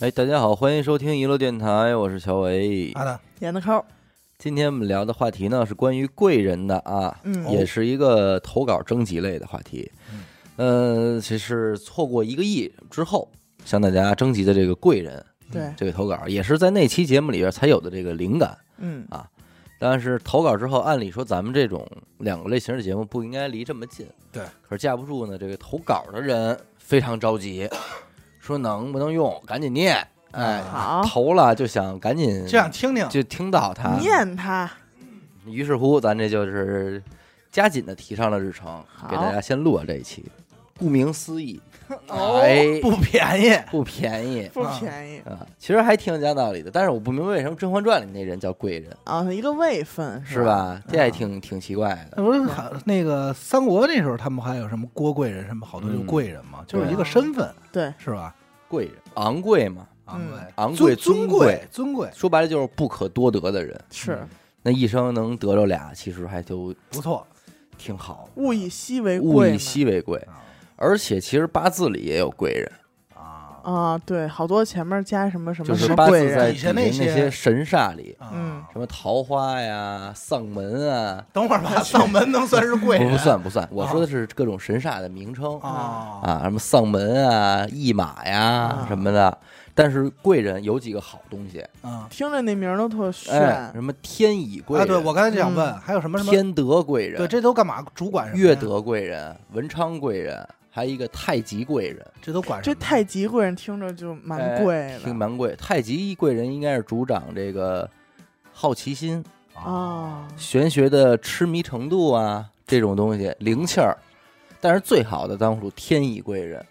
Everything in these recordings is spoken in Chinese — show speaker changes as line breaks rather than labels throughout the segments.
哎，大家好，欢迎收听娱乐电台，我是乔维。
好的，
演的抠，
今天我们聊的话题呢是关于贵人的啊，
嗯。
也是一个投稿征集类的话题。嗯，其实错过一个亿之后，向大家征集的这个贵人
对，
这个投稿，也是在那期节目里边才有的这个灵感。
嗯。
啊但是投稿之后，按理说咱们这种两个类型的节目不应该离这么近。
对，
可是架不住呢，这个投稿的人非常着急，说能不能用，赶紧念。哎，
好
投了就想赶紧
就想听听，
就听到他。
念他，
于是乎，咱这就是加紧的提上了日程，给大家先录了这一期。顾名思义，
不便宜。
不便宜
不便宜
啊，其实还挺有讲道理的。但是我不明白为什么《甄嬛传》里那人叫贵人，
啊，一个位分
是？吧？这还挺挺奇怪的。
那不是还那个三国那时候，他们还有什么郭贵人，什么好多就
嗯
贵人嘛，就是一个身份，
对，
是吧？
贵人，昂贵嘛，
昂贵、
昂贵
尊
贵
贵、尊贵，
说白了就是不可多得的人。
是
那一生能得着俩，其实还都
不错
挺好。
物以稀为贵
物以稀为贵，
啊
而且其实八字里也有贵人，
啊。
啊，对，好多前面加什么什么
就是
什么贵
八字在
人
底下那
底下那些
些神煞里，
啊！
嗯。
什么桃花呀、丧门啊，
等会儿吧，丧门能算是贵人？
不不算不算，我说的是各种神煞的名称
啊。
啊，什么丧门啊、驿马呀
啊
什么的。但是贵人有几个好东西，
啊
听着那名儿都特
哎，
炫，
什么天乙贵
啊！
人、
对我刚才就想问，
嗯。
还有什么什么？
天德贵人、
对，这都干嘛？主管什么呀？
乐，德贵人、文昌贵人，还有一个太极贵人，
这都管
这太极贵人听着就蛮贵
哎挺蛮贵。太极贵人应该是主掌这个好奇心、
啊，
玄学的痴迷程度啊，这种东西灵气儿。但是最好的当属天乙贵人，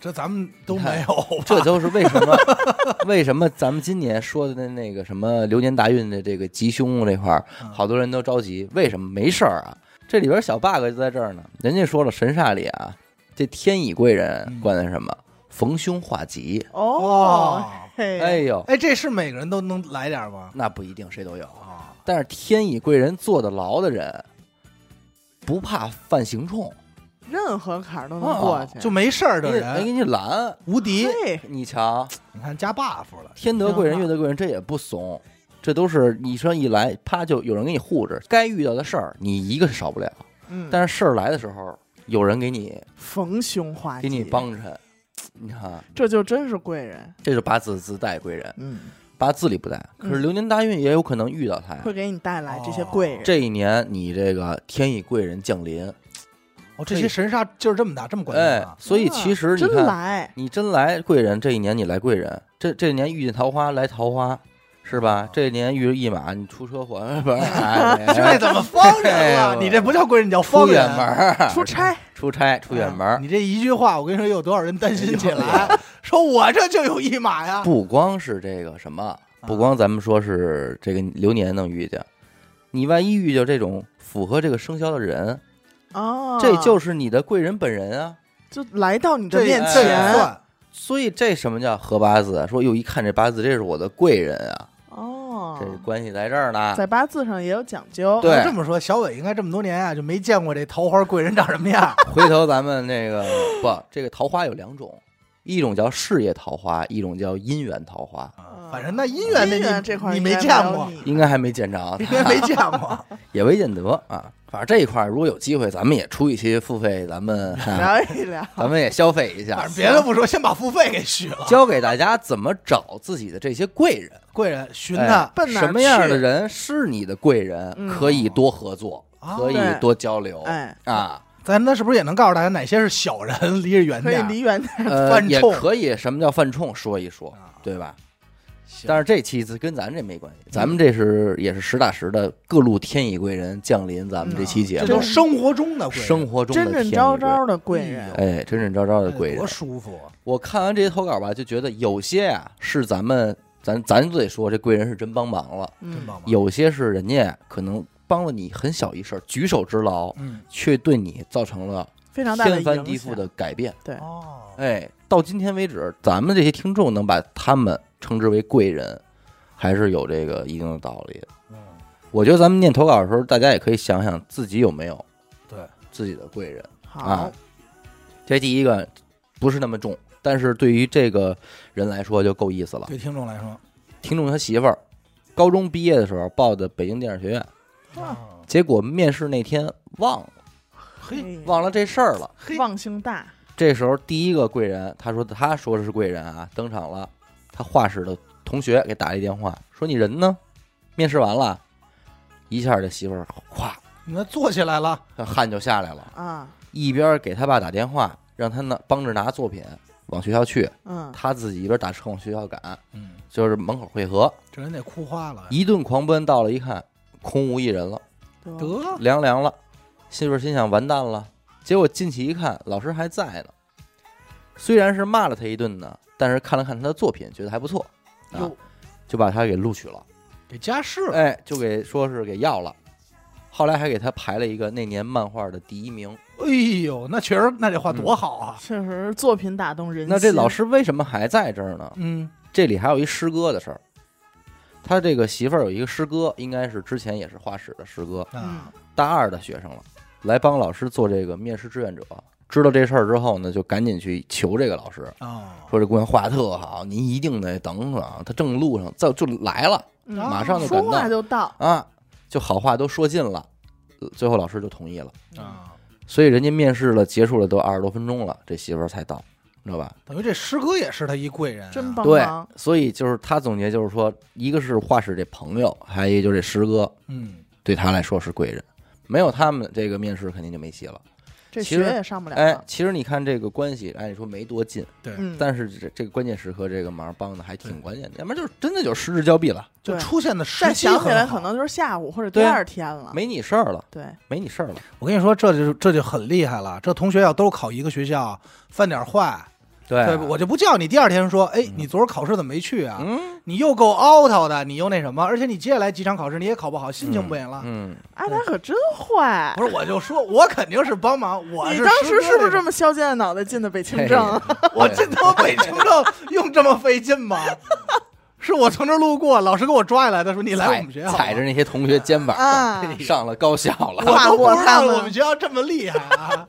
这咱们都没有，
这就是为什么 为什么咱们今年说的那那个什么流年大运的这个吉凶这块好多人都着急，为什么没事儿啊？这里边小 bug 就在这儿呢。人家说了，神煞里啊，这天乙贵人
嗯。
管的什么？逢凶化吉。
哦，
哎呦，
哎，这是每个人都能来点吗？
那不一定谁都有，
啊，
但是天乙贵人坐得牢的人，不怕犯刑冲，
任何坎儿都能
哦
过去，
就没事儿的
人。没给你拦。
无敌。
你瞧，
你看加 buff 了，
天德贵人、月德贵人，这也不怂，这都是你说一来，啪就有人给你护着，该遇到的事儿你一个是少不了，
嗯，
但是事儿来的时候，有人给你
逢凶化吉，
给你，帮衬。你看，
这就真是贵人，
这就八字自带贵人，
嗯，
八字里不带，可是
嗯
流年大运也有可能遇到他呀。
会给你带来这些
哦
贵人，
这一年你这个天意贵人降临，
哦，这些神煞劲儿这么大，这么管
哎
用啊，！
所以其实你
真
看，
来，
你真来贵人，这一年你来贵人，这这一年遇见桃花来桃花，是吧？这年遇着一马，你出车祸，不是？哎
这怎么方人了？你这不叫贵人，你叫方人
出远门。
出差，
出差出远门
你这一句话，我跟你说，有多少人担心起来，说我这就有一马呀？
不光是这个什么，
啊
不光咱们说是这个流年能遇见，你万一遇见这种符合这个生肖的人，
哦，
这就是你的贵人本人啊。
就来到你的面前，
所以这什么叫合八字啊？说哟，一看这八字，这是我的贵人啊，
哦
这，关系在这儿呢。
在八字上也有讲究，
对
这么说，小伟应该这么多年啊，就没见过这桃花贵人长什么样。
回头咱们那个不，这个桃花有两种，一种叫事业桃花，一种叫姻缘桃花，
嗯
反正那姻缘那
这块
你没见过，
应该还没见着啊，
应该没见过。
也未见得啊。反正这一块儿如果有机会，咱们也出一期付费，咱们、啊、
聊一聊，
咱们也消费一下
反正，别的不说，先把付费给续了。
教给大家怎么找自己的这些贵人。
贵人寻
哎
他，
奔哪
什么样的人是你的贵人，
嗯
可以多合作，
哦
可以多交流
哎，
啊。
咱那是不是也能告诉大家哪些是小人，离着远
可以
点儿？
离远点，
呃，也
犯冲
可以，什么叫犯冲？说一说，
啊
对吧？
行
但是这期跟咱这没关系，咱们这是也是实打实的各路天乙贵人降临咱们这期节目
这都，生活中的贵人，
生活中
真真招招的贵人，
哎，真真招招的贵人
多。舒服啊！
我看完这些投稿吧，就觉得有些啊、是咱们咱咱就得说这贵人是真帮忙了，
嗯
真帮忙。
有些是人家可能帮了你很小一事，举手之劳，
嗯
却对你造成了
非常大的
天翻地覆的改变。
对，
哦，
哎，到今天为止，咱们这些听众能把他们称之为贵人，还是有这个一定的道理的。
嗯
我觉得咱们念投稿的时候，大家也可以想想自己有没有
对
自己的贵人。
好
啊，这第一个不是那么重，但是对于这个人来说就够意思了。
对听众来说，
听众他媳妇儿高中毕业的时候报的北京电影学院，
啊
结果面试那天忘了，
嘿，
忘了这事儿了。
嘿。
忘性大，
这时候第一个贵人，他说他说的是贵人啊，登场了。他画室的同学给打了一电话，说你人呢？面试完了，一下这媳妇儿咵
那坐起来了，
汗就下来了，
啊，
一边给他爸打电话，让他呢帮着拿作品往学校去，
嗯，
他自己一边打车往学校赶，
嗯，
就是门口汇合，
这人得哭花了，
一顿狂奔，到了一看空无一人了，
得。
得。
凉凉了，媳妇儿心想完蛋了，结果进去一看，老师还在呢，虽然是骂了他一顿呢，但是看了看他的作品，觉得还不错，啊，就把他给录取了，
给加试了，
哎，就给说是给要了，后来还给他排了一个那年漫画的第一名。
哎呦，那确实，那这画多好啊，
确实作品打动人心。
那这老师为什么还在这儿呢？
嗯。
这里还有一师哥的事儿。他这个媳妇儿有一个师哥，应该是之前也是画室的师哥，
嗯。
啊，
大二的学生了，来帮老师做这个面试志愿者。知道这事儿之后呢，就赶紧去求这个老师，
啊，
说这姑娘画得特好，您一定得等等，她正路上就就来了
嗯
马上就
说
赶到
话就到，
啊，就好话都说尽了，呃最后老师就同意了。
啊，
所以人家面试了，结束了都二十多分钟了，这媳妇儿才到，知道吧？
等于这师哥也是他一贵人啊，
真帮
对
忙。，
所以就是他总结就是说，一个是画室这朋友，还有一个就是这师哥，
嗯，
对他来说是贵人，没有他们这个面试肯定就没戏了。
这
其实
学也上不了。
哎，其实你看这个关系，按理说没多近，
对，
嗯，
但是这这个关键时刻这个忙帮的还挺关键的，要不然就是真的就是失之交臂了，
就出现的时
再
机
想起来可能就是下午或者第二天了。
没你事儿了，
对，
没你事儿了。
我跟你说，这就这就很厉害了。这同学要都考一个学校，犯点坏，
对
对，我就不叫你第二天说，哎
嗯，
你昨儿考试怎么没去啊？
嗯，
你又够 out 的，你又那什么，而且你接下来几场考试你也考不好，心情不行了。
嗯，
阿达可真坏。
不是，我就说，我肯定是帮忙，我
你当时是不是这
么？
削尖了脑袋进的北清政？
我进他妈北清政 用这么费劲吗？是我从这儿路过，老师给我抓下来的，说你来我们学校，
踩着那些同学肩膀，
啊，
上了高校了。
我都不知
跨过他们
道我们学校这么厉害啊！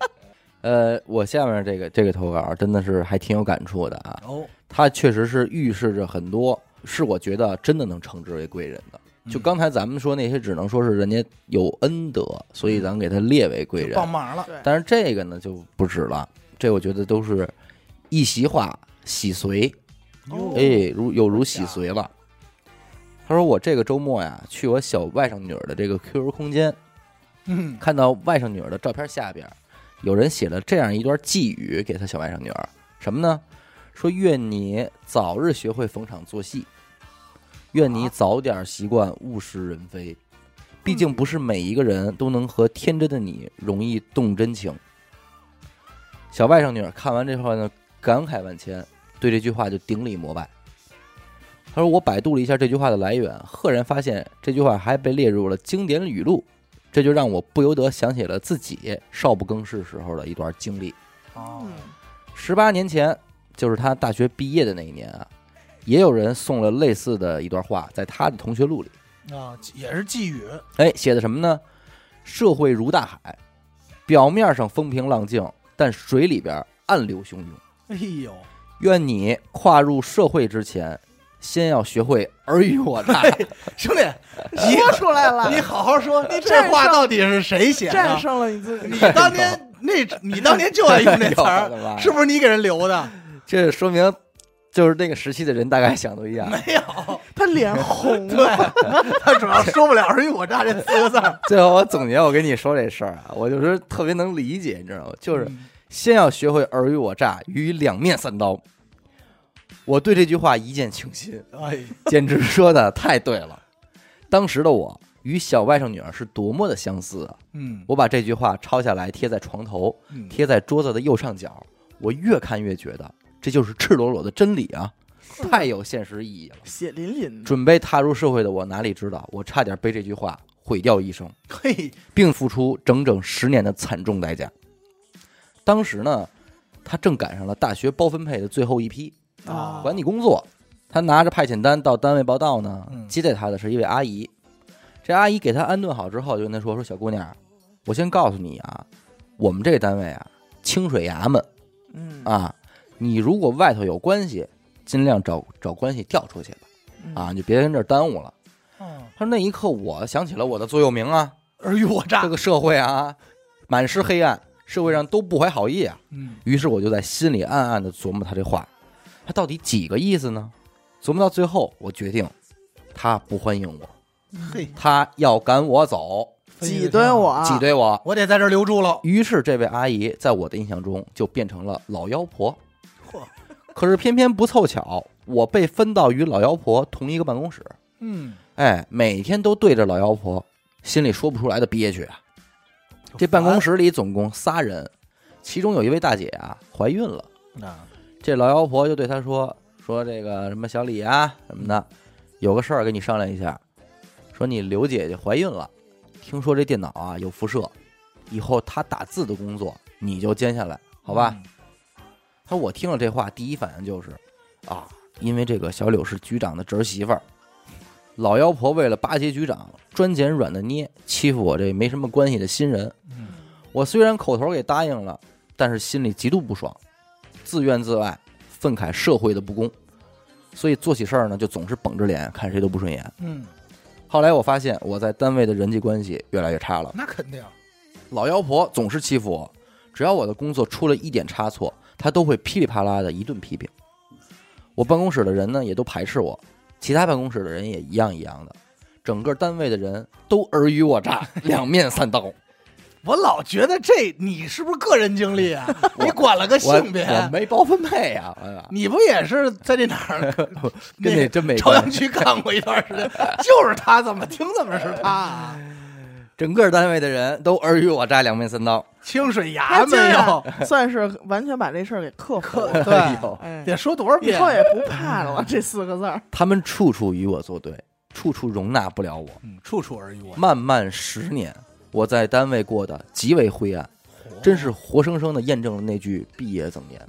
呃，我下面这个这个投稿真的是还挺有感触的啊，
哦，
它确实是预示着很多，是我觉得真的能称之为贵人的。就
嗯
刚才咱们说那些，只能说是人家有恩德，所以咱给他列为贵人。
帮忙了，
但是这个呢就不止了，这我觉得都是一席话洗髓，
哦
哎，如有如洗髓了。他说我这个周末呀，去我小外甥女儿的这个 QQ 空间，
嗯，
看到外甥女儿的照片下边，有人写了这样一段寄语给他小外甥女儿，什么呢？说愿你早日学会逢场作戏，愿你早点习惯物是人非。毕竟不是每一个人都能和天真的你容易动真情。小外甥女儿看完这话呢，感慨万千，对这句话就顶礼膜拜。他说：“我百度了一下这句话的来源，赫然发现这句话还被列入了经典语录。这就让我不由得想起了自己少不更事时候的一段经历。
哦
嗯，
十八年前，就是他大学毕业的那一年啊，也有人送了类似的一段话，在他的同学录里。
啊，也是寄语，
哎，写的什么呢？社会如大海，表面上风平浪静，但水里边暗流汹涌。
哎呦，
愿你跨入社会之前，先要学会尔虞我诈。
兄弟，你
说出来了，
你好好说，
你
这话到底是谁写的？
战胜了你自己。
你当年那，你当年就爱用那词儿，是不是你给人留的？
这说明就是那个时期的人大概想都一样。
没有，
他脸红
对
了，
他主要说不了“尔虞我诈”这四个字儿，
最后我总结，我跟你说这事儿啊，我就是特别能理解，你知道吗？就是
嗯
先要学会尔虞我诈，与两面三刀。我对这句话一见倾心，
哎，
简直说的太对了。当时的我与小外甥女儿是多么的相似啊！
嗯
我把这句话抄下来贴在床头，
嗯，
贴在桌子的右上角。我越看越觉得这就是赤裸裸的真理啊，太有现实意义了。
血淋淋的。
准备踏入社会的我哪里知道，我差点被这句话毁掉一生。
嘿，
并付出整整十年的惨重代价。当时呢，他正赶上了大学包分配的最后一批
啊。
管你工作，他拿着派遣单到单位报道呢
嗯，
接待他的是一位阿姨。这阿姨给他安顿好之后，就跟他说：“说小姑娘，我先告诉你啊，我们这个单位啊，清水衙门。
嗯，
啊，你如果外头有关系，尽量找找关系调出去吧，
嗯。
啊，你就别跟这儿耽误了。
嗯，
他说那一刻，我想起了我的座右铭啊，
尔虞我诈
这，个社会啊，满是黑暗，社会上都不怀好意啊。
嗯，
于是我就在心里暗暗的琢磨他这话，他到底几个意思呢？琢磨到最后，我决定他不欢迎我，
嘿，
他要赶我走，
挤兑我，
挤兑我。
我得在这儿留住了。
于是这位阿姨在我的印象中就变成了老妖婆。
嚯，
可是偏偏不凑巧，我被分到与老妖婆同一个办公室。
嗯，
哎，每天都对着老妖婆，心里说不出来的憋屈啊。这办公室里总共仨人，其中有一位大姐啊怀孕了。
啊，
这老妖婆就对他说：“说这个什么小李啊什么的，有个事儿跟你商量一下。说你刘姐姐怀孕了，听说这电脑啊有辐射，以后她打字的工作你就兼下来，好吧？”
嗯
他说我听了这话，第一反应就是，啊，因为这个小柳是局长的侄儿媳妇儿，老妖婆为了巴结局长，专捡软的捏，欺负我这没什么关系的新人。
嗯，
我虽然口头给答应了，但是心里极度不爽，自怨自艾，愤慨社会的不公，所以做起事儿呢就总是绷着脸，看谁都不顺眼。
嗯，
后来我发现我在单位的人际关系越来越差了，
那肯定。
老妖婆总是欺负我，只要我的工作出了一点差错，她都会噼里啪啦的一顿批评。我办公室的人呢也都排斥我，其他办公室的人也一样一样的，整个单位的人都尔虞我诈，两面三刀。
我老觉得这你是不是个人经历啊？你管了个性别，
我没包分配呀、
你不也是在这哪儿
跟那真没
朝阳。区干过一段时间？就是他，怎么听怎么是他啊？
整个单位的人都尔虞我诈，两面三刀。
清水
他
衙没
竟然
有，
算是完全把这事儿给克服了。
对得说多少
以
遍？
后也不怕了这四个字儿。
他们处处与我作对，处处容纳不了我。
嗯，处处尔虞我诈。
漫漫十年，我在单位过得极为灰暗，真是活生生的验证了那句毕业赠言。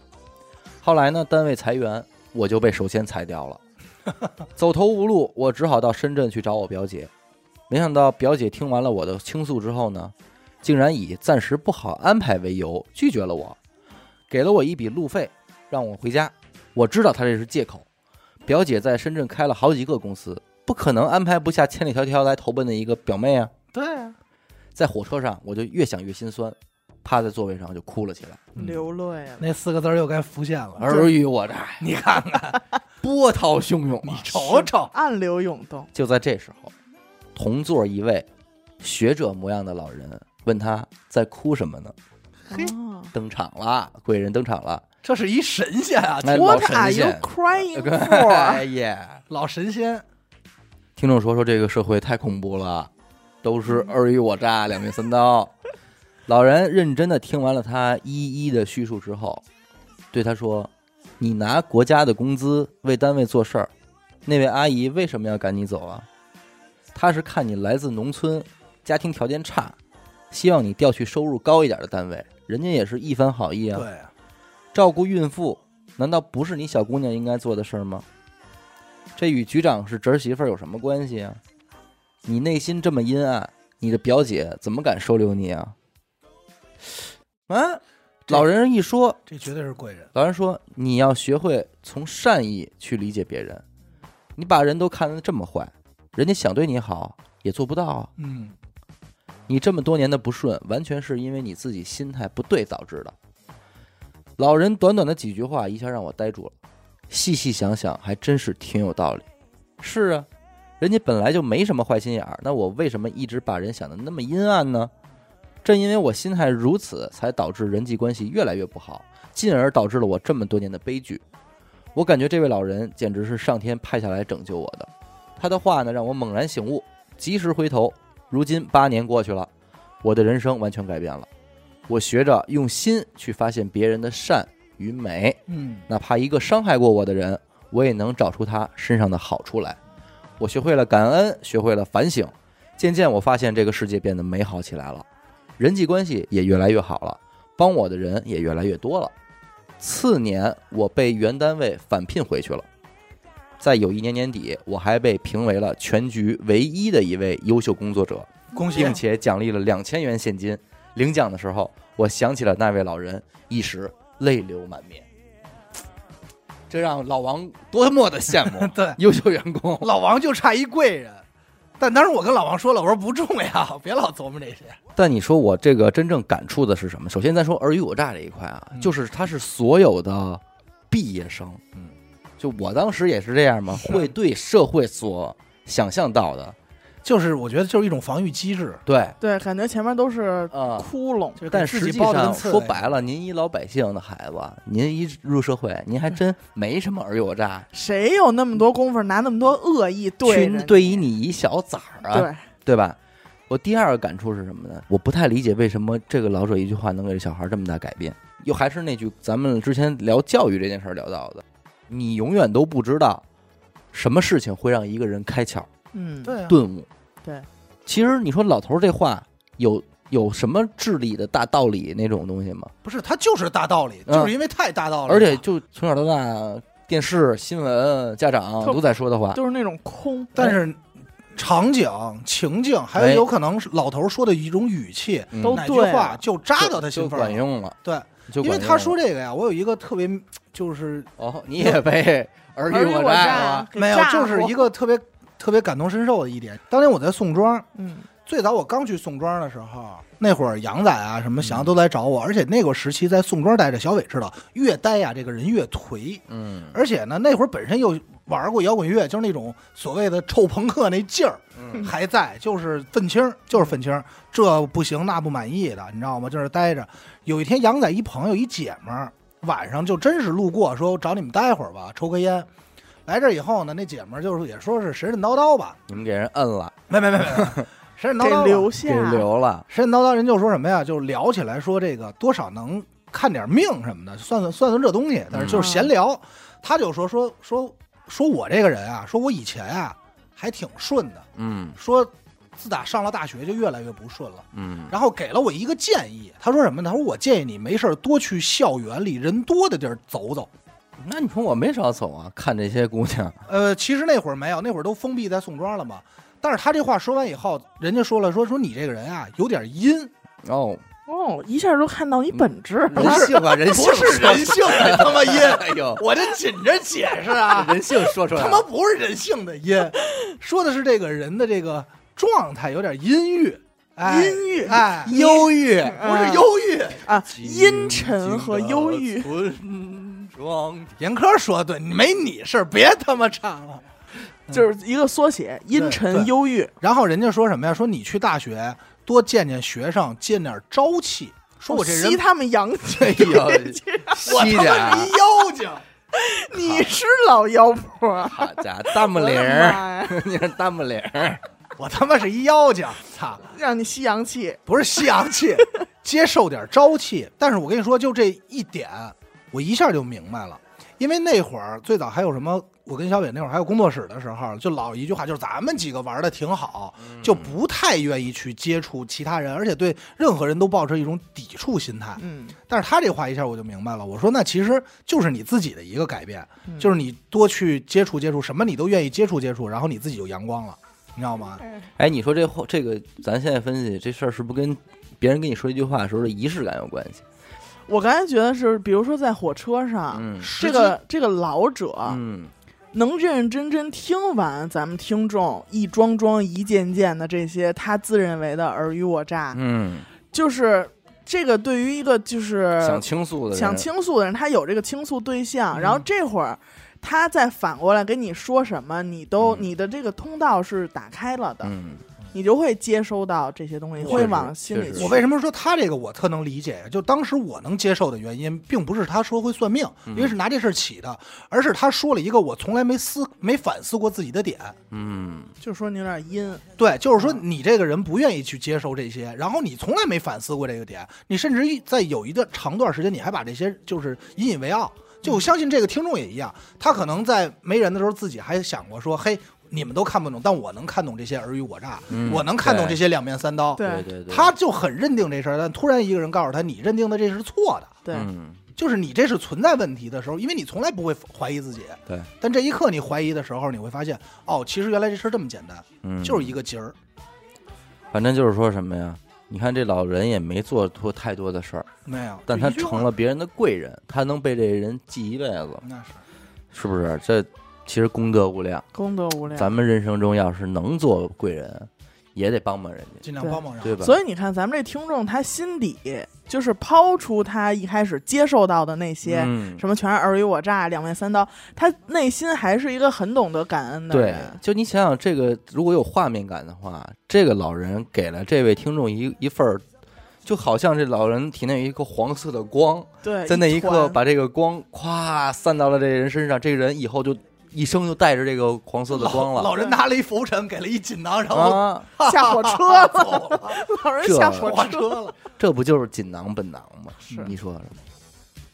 后来呢，单位裁员，我就被首先裁掉了，走投无路，我只好到深圳去找我表姐。没想到表姐听完了我的倾诉之后呢，竟然以暂时不好安排为由拒绝了我，给了我一笔路费，让我回家。我知道她这是借口。表姐在深圳开了好几个公司，不可能安排不下千里迢迢来投奔的一个表妹啊。
对啊，
在火车上，我就越想越心酸，趴在座位上就哭了起来。
嗯
流泪了。
那四个字儿又该浮现了。
尔虞我诈，
你看看，
波涛汹涌
你
啊！
瞅瞅，
暗流涌动，
就在这时候，同座一位学者模样的老人问他在哭什么呢？
嘿
哦
登场了，贵人登场了。
这是一神仙啊，
哎
，What
神
are you
仙
crying
哎
for？
呀！
老神仙。
听众说说这个社会太恐怖了，都是尔虞我诈，两面三刀。老人认真的听完了他一一的叙述之后，对他说：“你拿国家的工资为单位做事儿，那位阿姨为什么要赶你走啊？她是看你来自农村，家庭条件差，希望你调去收入高一点的单位，人家也是一番好意啊。
对啊，
照顾孕妇，难道不是你小姑娘应该做的事儿吗？这与局长是侄儿媳妇儿有什么关系啊？你内心这么阴暗，你的表姐怎么敢收留你啊？啊！老人一说，
这绝对是贵人。
老人说你要学会从善意去理解别人，你把人都看得这么坏，人家想对你好也做不到啊。
嗯，
你这么多年的不顺，完全是因为你自己心态不对导致的。老人短短的几句话，一下让我呆住了。细细想想，还真是挺有道理。是啊，人家本来就没什么坏心眼儿，那我为什么一直把人想的那么阴暗呢？正因为我心态如此，才导致人际关系越来越不好，进而导致了我这么多年的悲剧。我感觉这位老人简直是上天派下来拯救我的。他的话呢，让我猛然醒悟，及时回头。如今八年过去了，我的人生完全改变了。我学着用心去发现别人的善与美，
嗯，
哪怕一个伤害过我的人，我也能找出他身上的好处来。我学会了感恩，学会了反省，渐渐我发现这个世界变得美好起来了，人际关系也越来越好了，帮我的人也越来越多了。次年，我被原单位返聘回去了。在有一年年底，我还被评为了全局唯一的一位优秀工作者，
恭喜
并且奖励了两千元现金。领奖的时候，我想起了那位老人，一时泪流满面。这让老王多么的羡慕
对，
优秀员工。
老王就差一贵人。但当时我跟老王说了，我说不重要，别老琢磨这些。
但你说我这个真正感触的是什么？首先，咱说尔虞我诈这一块啊，
嗯
就是他是所有的毕业生，
嗯，
就我当时也是这样嘛，会对社会所想象到的，
就是我觉得就是一种防御机制，
对，
对，感觉前面都是
啊、
窟窿，
就是
但实际上说白了，您一老百姓的孩子，您一入社会，您还真没什么尔虞我诈，
谁有那么多功夫拿那么多恶意对
去对于你一小崽儿啊，
对，
对吧？我第二个感触是什么呢？我不太理解为什么这个老者一句话能给小孩这么大改变。又还是那句咱们之前聊教育这件事儿聊到的，你永远都不知道什么事情会让一个人开窍
嗯，
对啊，
顿悟。
对，
其实你说老头儿这话有有什么智力的大道理那种东西吗？
不是他就是大道理，
嗯。
就是因为太大道理了，
而且就从小到大，电视、新闻、家长
特
都在说的话，
就是那种空，
但是场景、情境，还
哎
有有可能是老头说的一种语气，
嗯。
都
哪句话就扎到他
就
心缝儿了。
管用了。
对，
就
因为他
管用了
说这个呀，我有一个特别就是
哦，你也被尔虞
我
诈
诈
了。
没有，
炸
就是一个特别特别感同身受的一点。当年我在宋庄，
嗯，
最早我刚去宋庄的时候，那会儿杨仔啊什么
嗯
想都来找我，而且那个时期在宋庄待着，小伟知道，越待呀这个人越颓，
嗯
而且呢那会儿本身又玩过摇滚乐，就是那种所谓的臭朋克那劲儿
嗯
还在，就是愤青儿，就是愤青儿，这不行那不满意的，你知道吗？就是待着。有一天杨仔一朋友一姐们儿晚上就真是路过，说找你们待会儿吧，抽根烟。来这以后呢，那姐们儿就是也说是神神叨叨吧，
你们给人摁了，
没没没没，没 神神叨叨给
留下
给留了。
神神叨叨，人就说什么呀？就聊起来说这个多少能看点命什么的，算算算算这东西，但是就是闲聊。他就说说说说我这个人啊，说我以前啊还挺顺的，
嗯
说自打上了大学就越来越不顺了。
嗯
然后给了我一个建议，他说什么呢？他说我建议你没事儿多去校园里人多的地儿走走。
那你说我没少走啊，看这些姑娘，
呃，其实那会儿没有，那会儿都封闭在宋庄了嘛。但是他这话说完以后，人家说了说说你这个人啊有点阴，
哦，
哦，一下就看到你本质，
人性啊，人性
不是人性的他妈阴，
哎呦，
我这紧着解释啊，
人性说出来
他，妈不是人性的阴，说的是这个人的这个状态有点阴郁，哎、
阴郁
哎，
忧郁，
不是忧郁。
啊，阴沉和忧郁，
村庄
严科说的对，没你事儿，别他妈唱了。
就是一个缩写，阴沉忧郁。
然后人家说什么呀？说你去大学多见见学生，见点朝气。说我这人
吸他们阳气，
哎呦，
我他
吸点啊
妈是一妖精，
你是老妖婆啊，
好家伙，大木
我的
铃儿，你是大木铃儿，
我他妈是一妖精，操！
让你吸阳气，
不是吸阳气，接受点朝气。但是我跟你说，就这一点，我一下就明白了。因为那会儿最早还有什么，我跟小伟那会儿还有工作室的时候，就老一句话，就是咱们几个玩的挺好，就不太愿意去接触其他人，而且对任何人都抱着一种抵触心态。
嗯，
但是他这话一下我就明白了，我说那其实就是你自己的一个改变，
嗯
就是你多去接触接触，什么你都愿意接触接触，然后你自己就阳光了，你知道吗？
哎，你说这话这个，咱现在分析这事儿是不是跟别人跟你说一句话的时候的仪式感有关系？
我刚才觉得是，比如说在火车上，
嗯
这个这个老者
嗯
能认认真真听完咱们听众一桩桩一件件的这些他自认为的尔虞我诈，
嗯，
就是这个对于一个就是
想倾诉的人，
想倾诉的人，他有这个倾诉对象，
嗯
然后这会儿他再反过来跟你说什么，你都、
嗯
你的这个通道是打开了的，
嗯
你就会接收到这些东西，会往心里去。
我为什么说他这个我特能理解呀？就当时我能接受的原因，并不是他说会算命，
嗯
因为是拿这事儿起的，而是他说了一个我从来没思没反思过自己的点。
嗯
就说你有点阴，
对，就是说
嗯
你这个人不愿意去接受这些，然后你从来没反思过这个点，你甚至于在有一段长段时间，你还把这些就是引以为傲。就我相信这个听众也一样，他可能在没人的时候自己还想过说，嘿，你们都看不懂，但我能看懂这些尔虞我诈，
嗯
我能看懂这些两面三刀。
对
对对，
他就很认定这事儿，但突然一个人告诉他，你认定的这是错的，
对，
嗯
就是你这是存在问题的时候，因为你从来不会怀疑自己，
对，
但这一刻你怀疑的时候，你会发现，哦，其实原来这事儿这么简单，
嗯，
就是一个结儿，
反正就是说什么呀？你看这老人也没做出太多的事儿，
没有，
但他成了别人的贵人，他能被这人记一辈子。
那是
是不是？这其实功德无量。
功德无量。
咱们人生中要是能做贵人，也得帮帮人家，
尽量帮帮人，
对吧？
所以你看，咱们这听众他心底就是抛出他一开始接受到的那些。
嗯，
什么全是尔虞我诈、两面三刀，他内心还是一个很懂得感恩的
对
人。，
就你想想，这个如果有画面感的话，这个老人给了这位听众一一份儿，就好像这老人体内有一个黄色的光，
对，
在那一刻把这个光咵散到了这人身上，这个人以后就一生就带着这个黄色的光了。
老老人拿了一浮尘，给了一锦囊，然后
啊！
下火车了，
走了，
老人下火
火
车。
了。
这不就是锦囊本囊吗？
是。
你说说，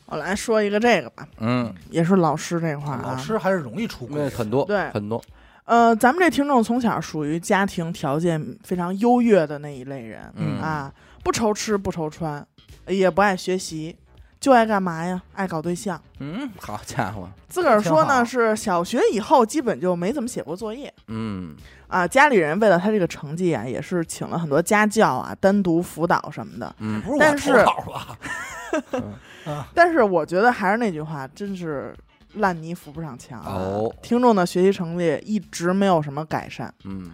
我来说一个这个吧，
嗯，
也是老师这块儿啊。
老师还是容易出
很多，
对。
很多，
呃，咱们这听众从小属于家庭条件非常优越的那一类人、
嗯。
啊，不愁吃不愁穿，也不爱学习，就爱干嘛呀？爱搞对象。
嗯，好家伙，
自个儿说呢，是小学以后基本就没怎么写过作业
嗯
啊。家里人为了他这个成绩啊，也是请了很多家教啊，单独辅导什么的。
嗯
不是我
但是
投稿吧？
但是我觉得还是那句话，真是烂泥扶不上墙、啊。
哦
听众的学习成绩一直没有什么改善，
嗯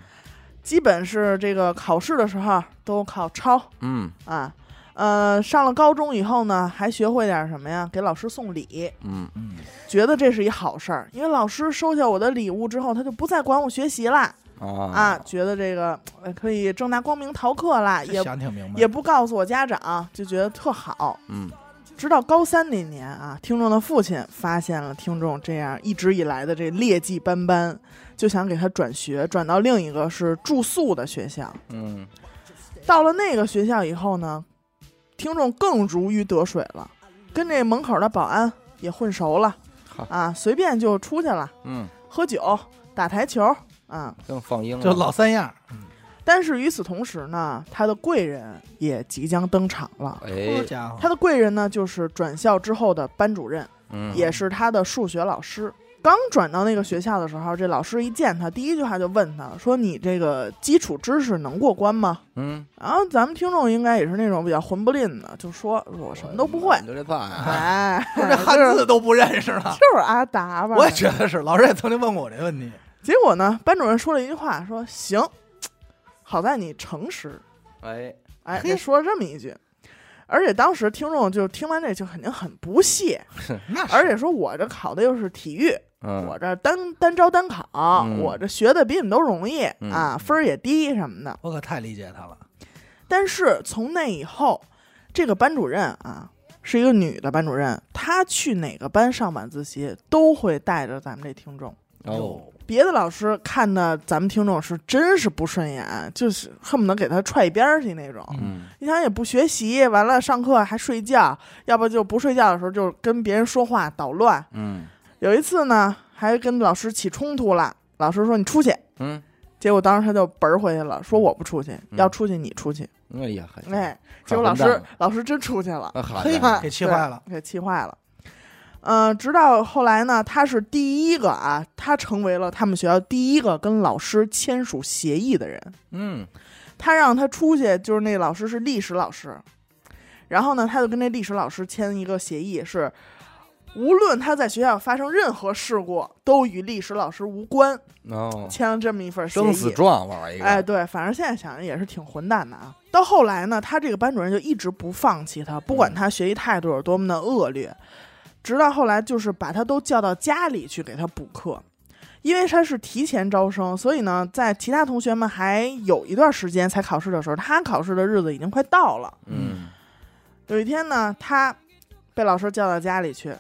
基本是这个考试的时候都靠抄
嗯
啊。呃，上了高中以后呢，还学会点什么呀？给老师送礼，
嗯
嗯，
觉得这是一好事儿，因为老师收下我的礼物之后，他就不再管我学习啦
啊
啊，觉得这个呃可以正大光明逃课啦，也
想挺明白。
也不告诉我家长，就觉得特好。
嗯
直到高三那年啊，听众的父亲发现了听众这样一直以来的这劣迹斑斑，就想给他转学，转到另一个是住宿的学校。
嗯
到了那个学校以后呢，听众更如鱼得水了，跟这门口的保安也混熟了啊，随便就出去了，
嗯，
喝酒、打台球啊。
更放鹰了，
就老三样，
但是与此同时呢，他的贵人也即将登场了。
哎，
家伙，
他的贵人呢，就是转校之后的班主任。
嗯
也是他的数学老师。刚转到那个学校的时候，这老师一见他，第一句话就问他说：“你这个基础知识能过关吗
嗯，？”
然后咱们听众应该也是那种比较混不吝的，就说：“我什么都不会。
就这饭啊，
哎，
这汉字都不认识了。
就是阿达吧？
我也觉得是，老师也曾经问过我这问题。
结果呢，班主任说了一句话，说：“行，好在你诚实。
哎，”
哎，说了这么一句。而且当时听众就听完这就肯定很不屑，
那
而且说我这考的又是体育，
嗯，
我这单单招单考，
嗯
我这学的比你们都容易、
嗯
啊，分儿也低什么的。
我可太理解他了。
但是从那以后，这个班主任啊是一个女的班主任，她去哪个班上晚自习都会带着咱们这听众。
哦，
别的老师看的咱们听众是真是不顺眼，就是恨不得给他踹一边儿去那种。
嗯
你想也不学习，完了上课还睡觉，要不就不睡觉的时候就跟别人说话捣乱。
嗯
有一次呢，还跟老师起冲突了，老师说你出去，
嗯，
结果当时他就本儿回去了，说我不出去，
嗯
要出去你出去。
哎呀，还
哎，结果老师老师真出去了，
嘿给气坏了。
给气坏了。嗯、直到后来呢，他是第一个啊，他成为了他们学校第一个跟老师签署协议的人。
嗯
他让他出去，就是那老师是历史老师，然后呢，他就跟那历史老师签一个协议，是无论他在学校发生任何事故，都与历史老师无关，
哦，
签了这么一份协议。
生死状玩一个，
哎，对，反正现在想着也是挺混蛋的啊。到后来呢，他这个班主任就一直不放弃他，不管他学习态度有多么的恶劣，直到后来就是把他都叫到家里去给他补课。因为他是提前招生，所以呢，在其他同学们还有一段时间才考试的时候，他考试的日子已经快到了。
嗯
有一天呢，他被老师叫到家里去，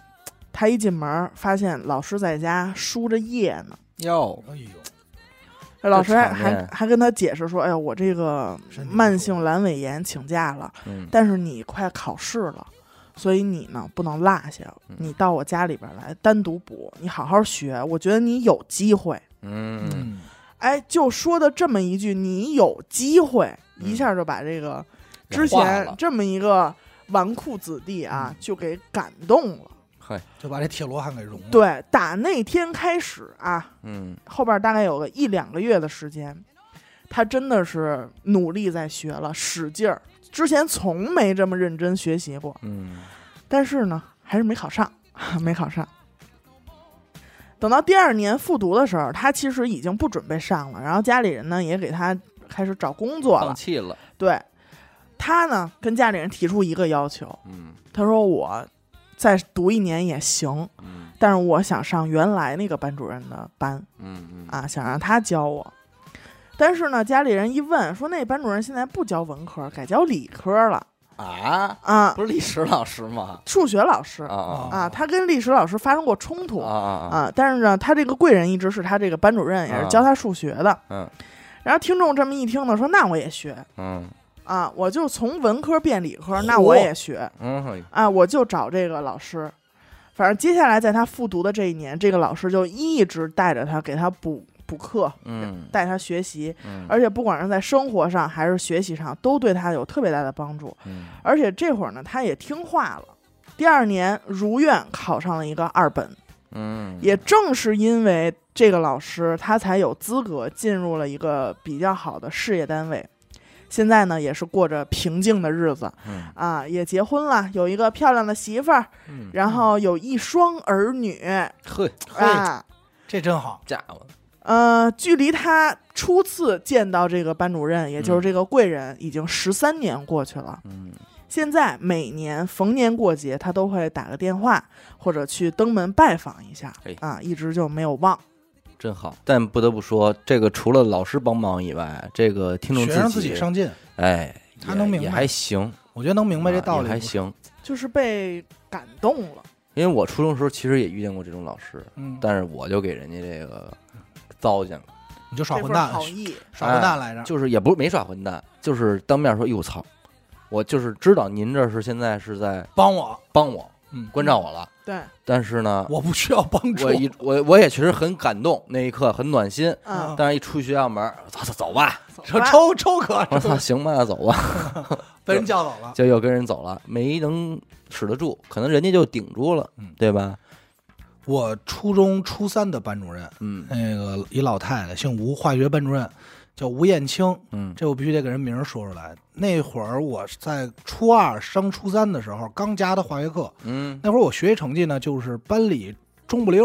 他一进门发现老师在家输着液呢。
哟，
哎呦，
老师还还还跟他解释说：“哎呀，我这个慢性阑尾炎请假了，
嗯
但是你快考试了，所以你呢不能落下，
嗯
你到我家里边来单独补，你好好学，我觉得你有机会。
嗯
嗯，
哎，就说的这么一句，你有机会，
嗯
一下就把这个之前这么一个纨绔子弟啊，
嗯
就给感动了。
嘿，
就把这铁罗汉给融了。，
对，打那天开始啊，
嗯
后边大概有个一两个月的时间，他真的是努力在学了，使劲儿。之前从没这么认真学习过，
嗯
但是呢，还是没考上，没考上。等到第二年复读的时候，他其实已经不准备上了，然后家里人呢也给他开始找工作了。
放弃了，
对，他呢跟家里人提出一个要求，
嗯
他说我再读一年也行，
嗯
但是我想上原来那个班主任的班
嗯嗯
啊，想让他教我。但是呢，家里人一问说，那班主任现在不教文科，改教理科了。
啊，
啊，
不是历史老师吗？
数学老师。
啊
他跟历史老师发生过冲突。
啊啊啊！
啊，但是呢，他这个贵人一直是他这个班主任，也是教他数学的。
嗯。
然后听众这么一听呢，说那我也学。
嗯。
啊，我就从文科变理科，那我也学。
嗯，
啊，我就找这个老师。反正接下来在他复读的这一年，这个老师就一直带着他给他补补课，
嗯。
带他学习，
嗯。
而且不管是在生活上还是学习上，都对他有特别大的帮助。
嗯。
而且这会儿呢，他也听话了。第二年如愿考上了一个二本，
嗯，
也正是因为这个老师，他才有资格进入了一个比较好的事业单位。现在呢，也是过着平静的日子。
嗯。
啊，也结婚了，有一个漂亮的媳妇儿，
嗯，
然后有一双儿女。
嘿，
嘿，
啊。
这真好。
家伙，
呃，距离他初次见到这个班主任，也就是这个贵人，已经十三年过去了。
嗯
现在每年逢年过节，他都会打个电话或者去登门拜访一下
哎
啊，一直就没有忘。
真好。但不得不说，这个除了老师帮忙以外，这个听众
学生
自
自己上进，
哎，
他能明白
也还行，
我觉得能明白这
啊
道理。
也还，行。
就是被感动了。
因为我初中的时候其实也遇见过这种老师，
嗯，
但是我就给人家这个糟践了，
你就耍混蛋，
好意，
耍混蛋来着。
就是也不是没耍混蛋，就是当面说，哟操，我就是知道您这是现在是在
帮我，
帮我
嗯，
关照我了，
对，
但是呢，
我不需要帮助
我。一我我也确实很感动，那一刻很暖心。
嗯，
但是一出学校门，走走走吧，
说抽抽可
我操，行吧，那走吧，
被人叫走了。
就又跟人走了，没能使得住，可能人家就顶住了
嗯，
对吧？
我初中初三的班主任，
嗯
那个一老太太，姓吴，化学班主任叫吴艳青。
嗯
这我必须得给人名儿说出来。那会儿我在初二升初三的时候，刚加的化学课。
嗯
那会儿我学习成绩呢，就是班里中不溜。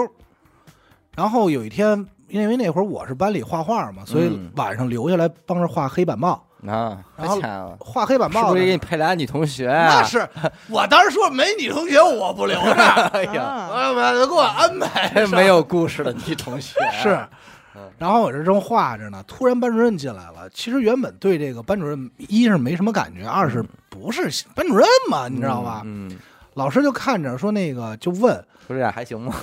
然后有一天，因为那会儿我是班里画画嘛，所以
嗯
晚上留下来帮着画黑板报。
啊，
然后画黑板报呢
是不是给你配俩女同学？
那是我当时说没女同学我不留着，
哎呀，
啊
我给我安排
没有故事的女同学
是
嗯。
然后我这正画着呢，突然班主任进来了。其实原本对这个班主任，一是没什么感觉，二是不是班主任嘛，你知道吧？
嗯，嗯
老师就看着说那个就问
说这俩还行吗？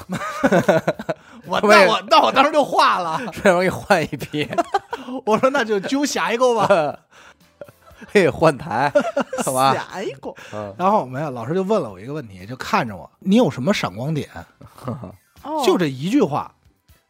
我，那我那我当时就画了，
这容易换一批，
我说那就揪下一个吧。
嘿，换台，好吧？
下一个
嗯
然后没有，老师就问了我一个问题，就看着我，你有什么闪光点？
哦，
就这一句话。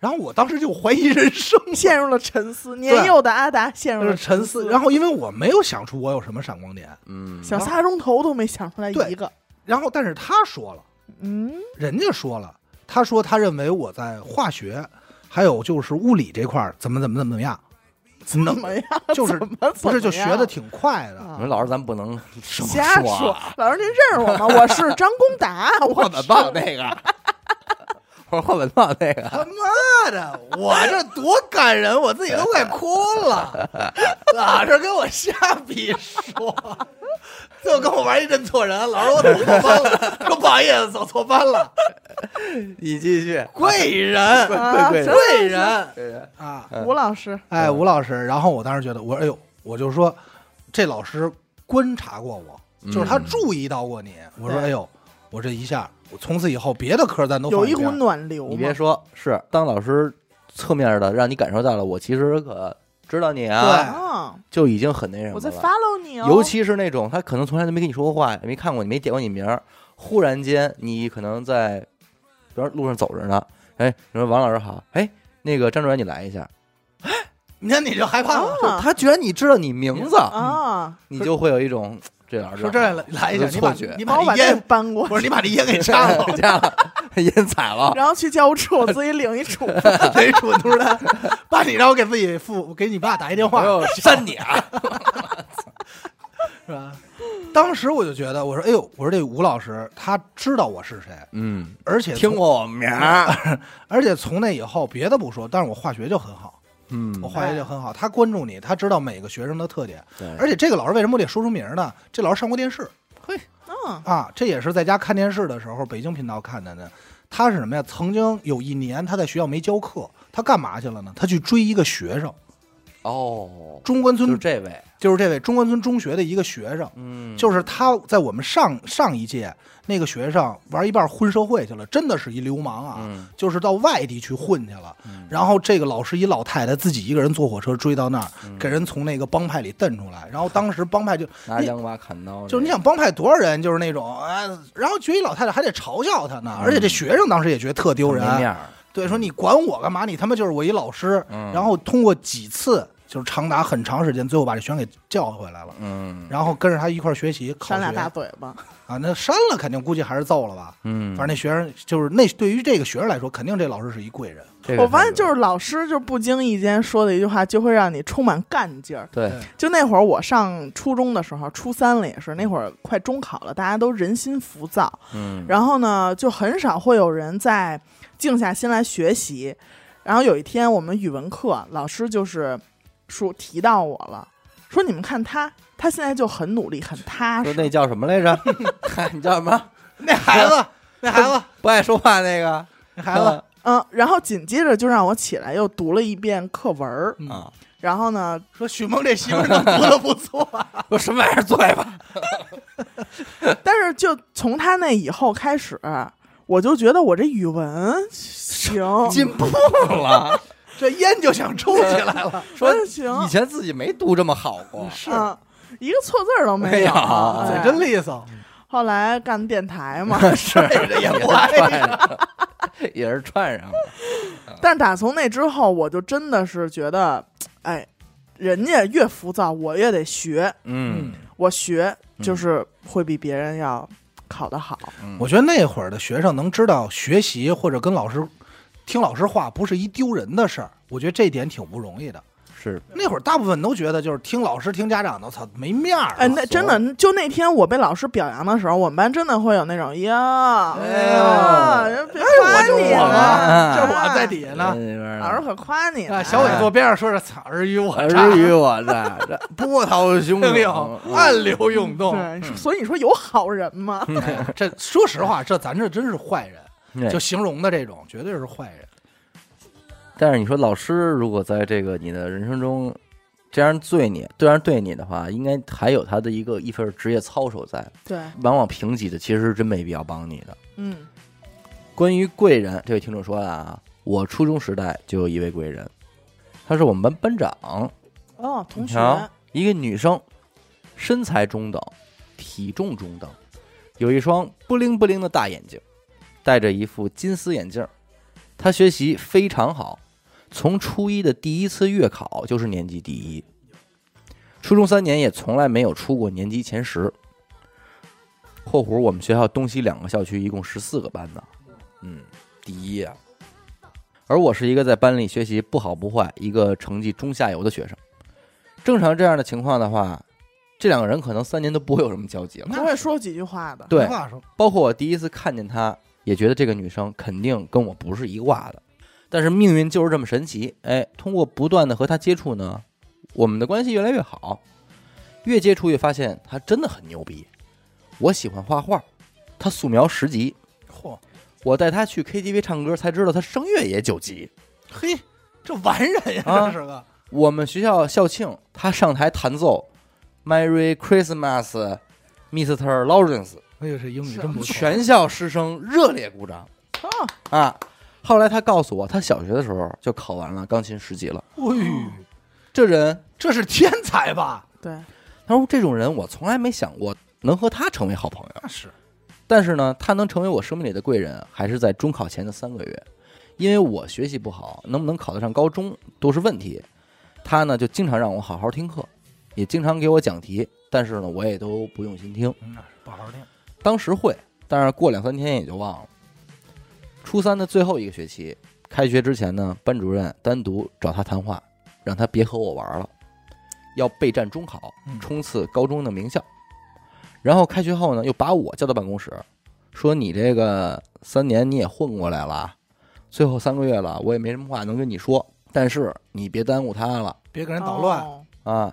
然后我当时就怀疑人生，
陷入了沉思。年幼的阿达陷入了
沉思。然后因为我没有想出我有什么闪光点，
嗯，
想仨钟头都没想出来一个。
然后但是他说了。
嗯，
人家说了，他说他认为我在化学，还有就是物理这块儿怎么怎么怎么怎么样，
怎么样？
就是不是就学的挺快的。
啊
你说老师，咱不能这么
瞎
说啊，
老师，您认识我吗？我是张公达，我
怎么报那个，我说换本报那个，
他妈的，我这多感人，我自己都快哭了。老师跟我瞎比说，就跟我玩一认错人。老师，我走错班了，说不好意思，走错班了。
你继续，
贵人，
啊
贵贵
贵人啊！
吴老师，
哎，吴老师，然后我当时觉得，我说哎呦，我就说这老师观察过我，就是他
嗯
注意到过你。我说哎呦，我这一下，我从此以后别的科咱都
有一股暖流
你别。说，是当老师侧面的让你感受到了，我其实可知道你啊，就已经很那什么
我在
了。
follow 你哦。
尤其是那种他可能从来都没跟你说过话，也没看过你，没点过你名儿，忽然间你可能在，比如路上走着呢，哎，你说王老师好，哎，那个张主任你来一下，
你看你就害怕了，
啊
他居然你知道你名字，
啊，
你就会有一种这老师
说这来来一下，你把
错觉。
你
把我把这
把这烟，
搬过
不是你把这烟给掐了，
这样烟踩了，
然后去教务处我自己领一处分。
谁出突然把你让我给自己父给你爸打一电话。
扇你啊！
是吧？当时我就觉得，我说，哎呦，我说这吴老师他知道我是谁，
嗯，
而且从，
听过我名儿，
而且从那以后别的不说，但是我化学就很好，
嗯
我，化学就很好，他关注你，他知道每个学生的特点，
对，
而且这个老师为什么我得说出名呢？这老师上过电视
嗯，
啊，这也是在家看电视的时候，北京频道看的呢。他是什么呀？曾经有一年他在学校没教课，他干嘛去了呢？他去追一个学生，
哦，
中关村
就是这位，
就是这位中关村中学的一个学生，
嗯，
就是他在我们上上一届那个学生玩一半混社会去了，真的是一流氓啊，
嗯。
就是到外地去混去了。
嗯。
然后这个老师一老太太自己一个人坐火车追到那儿，
嗯。
给人从那个帮派里蹬出来。然后当时帮派就
拿两把砍刀，
就是你想帮派多少人，就是那种啊，然后觉得一老太太还得嘲笑他呢，而且这学生当时也觉得特丢人。对，说你管我干嘛？你他妈就是我一老师。
嗯。
然后通过几次，就是长达很长时间，最后把这学生给叫回来了。
嗯
然后跟着他一块儿学习考
扇俩大嘴巴，
啊，那扇了肯定估计还是揍了吧。
嗯，
反正那学生就是那对于这个学生来说，肯定这老师是一贵人。
这个
我发现就是老师就不经意间说的一句话，就会让你充满干劲儿。
对，
就那会儿我上初中的时候，初三了也是，那会儿快中考了，大家都人心浮躁，
嗯，
然后呢，就很少会有人在静下心来学习。然后有一天我们语文课，老师就是说提到我了，说你们看他，他现在就很努力，很踏实。
说那叫什么来着？你叫什么？
那孩子，那孩子，
不爱说话那个
那孩子，
嗯，然后紧接着就让我起来又读了一遍课文儿，
嗯
啊，
然后呢，
说许梦这媳妇儿能读的不错啊。
说什么玩意儿嘴巴？
但是就从他那以后开始，我就觉得我这语文行，
进步了，
这烟就想抽起来了。
说
行
以，前自己没读这么好过，
是
嗯，一个错字儿都没
没有
哎
嘴真利索，
后来干电台嘛，
是也是串上了，
但打从那之后，我就真的是觉得，哎，人家越浮躁，我越得学，
嗯，
我学就是会比别人要考得好。
嗯
我觉得那会儿的学生能知道学习或者跟老师听老师话不是一丢人的事儿，我觉得这点挺不容易的。
是
那会儿大部分都觉得就是听老师听家长的，操没面儿啊。
哎，那真的，就那天我被老师表扬的时候，我们班真的会有那种呀，
哎
呀，
呦
人别夸
就
你
我
嘛，
这我在底下呢。
老师可夸你
啊，
了。
小伟坐边上说着：“操，尔虞我
儿
诈，
与我诈，这 波涛汹涌，
暗流涌动。
对，所以你说有好人吗？
哎 这说实话，这咱这真是坏人，
对
就形容的这种，绝对是坏人。
但是你说老师如果在这个你的人生中这样对你，这样对你的话，应该还有他的一个一份职业操守在。
对，
往往平级的其实是真没必要帮你的。
嗯，
关于贵人，这位听众说了啊，我初中时代就有一位贵人，他是我们班班长，
哦，同学，
一个女生，身材中等，体重中等，有一双不灵不灵的大眼睛，戴着一副金丝眼镜儿。她学习非常好，从初一的第一次月考就是年级第一，初中三年也从来没有出过年级前十。（括弧我们学校东西两个校区一共十四个班呢，嗯，第一呀、而我是一个在班里学习不好不坏，一个成绩中下游的学生。正常这样的情况的话，这两个人可能三年都不会有什么交集了。
他会说几句话的。
对包括我第一次看见她，也觉得这个女生肯定跟我不是一挂的。但是命运就是这么神奇，哎，通过不断的和她接触呢，我们的关系越来越好。越接触越发现她真的很牛逼。我喜欢画画，她素描十级，
嚯，
我带她去 KTV 唱歌，才知道她声乐也九级。
嘿，这完人呀，
啊
这是个。
我们学校校庆，她上台弹奏《Merry Christmas, Mr. Lawrence》，
哎呦，这英语真不错。
全校师生热烈鼓掌
啊
啊！后来他告诉我，他小学的时候就考完了钢琴十级了。
哎呦，
这人，
这是天才吧？
对，
他说这种人我从来没想过能和他成为好朋友。
那是，
但是呢，他能成为我生命里的贵人，还是在中考前的三个月，因为我学习不好，能不能考得上高中都是问题。他呢就经常让我好好听课，也经常给我讲题，但是呢我也都不用心听。
嗯那是不好好听。
当时会，但是过两三天也就忘了。初三的最后一个学期，开学之前呢，班主任单独找他谈话，让他别和我玩了，要备战中考，
嗯
冲刺高中的名校。然后开学后呢，又把我叫到办公室，说你这个三年你也混过来了，最后三个月了，我也没什么话能跟你说，但是你别耽误他了
别给人捣乱，
哦
啊。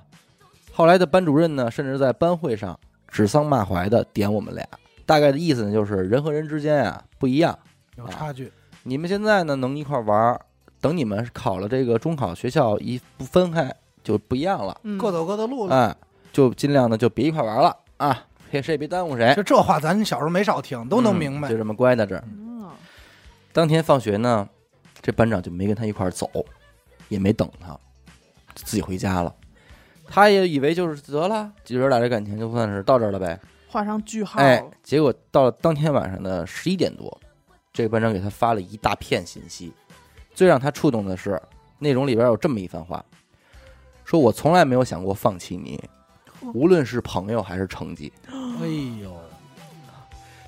后来的班主任呢，甚至在班会上指桑骂槐的点我们俩，大概的意思呢，就是人和人之间啊不一样。
有差距。
你们现在呢能一块玩儿，等你们考了这个中考学校一不分开就不一样了，
嗯
各走各的路了。
哎，就尽量的就别一块玩了啊，谁谁也别耽误谁，
就这话，咱小时候没少听，都能
嗯
明白
就。这么乖在这儿。
嗯
当天放学呢，这班长就没跟他一块儿走，也没等他，自己回家了。他也以为就是得了，几人俩这感情就算是到这儿了呗。
画上句号。
哎，结果到了当天晚上的十一点多，这个班长给他发了一大片信息。最让他触动的是，内容里边有这么一番话：说我从来没有想过放弃你，无论是朋友还是成绩。
哎呦，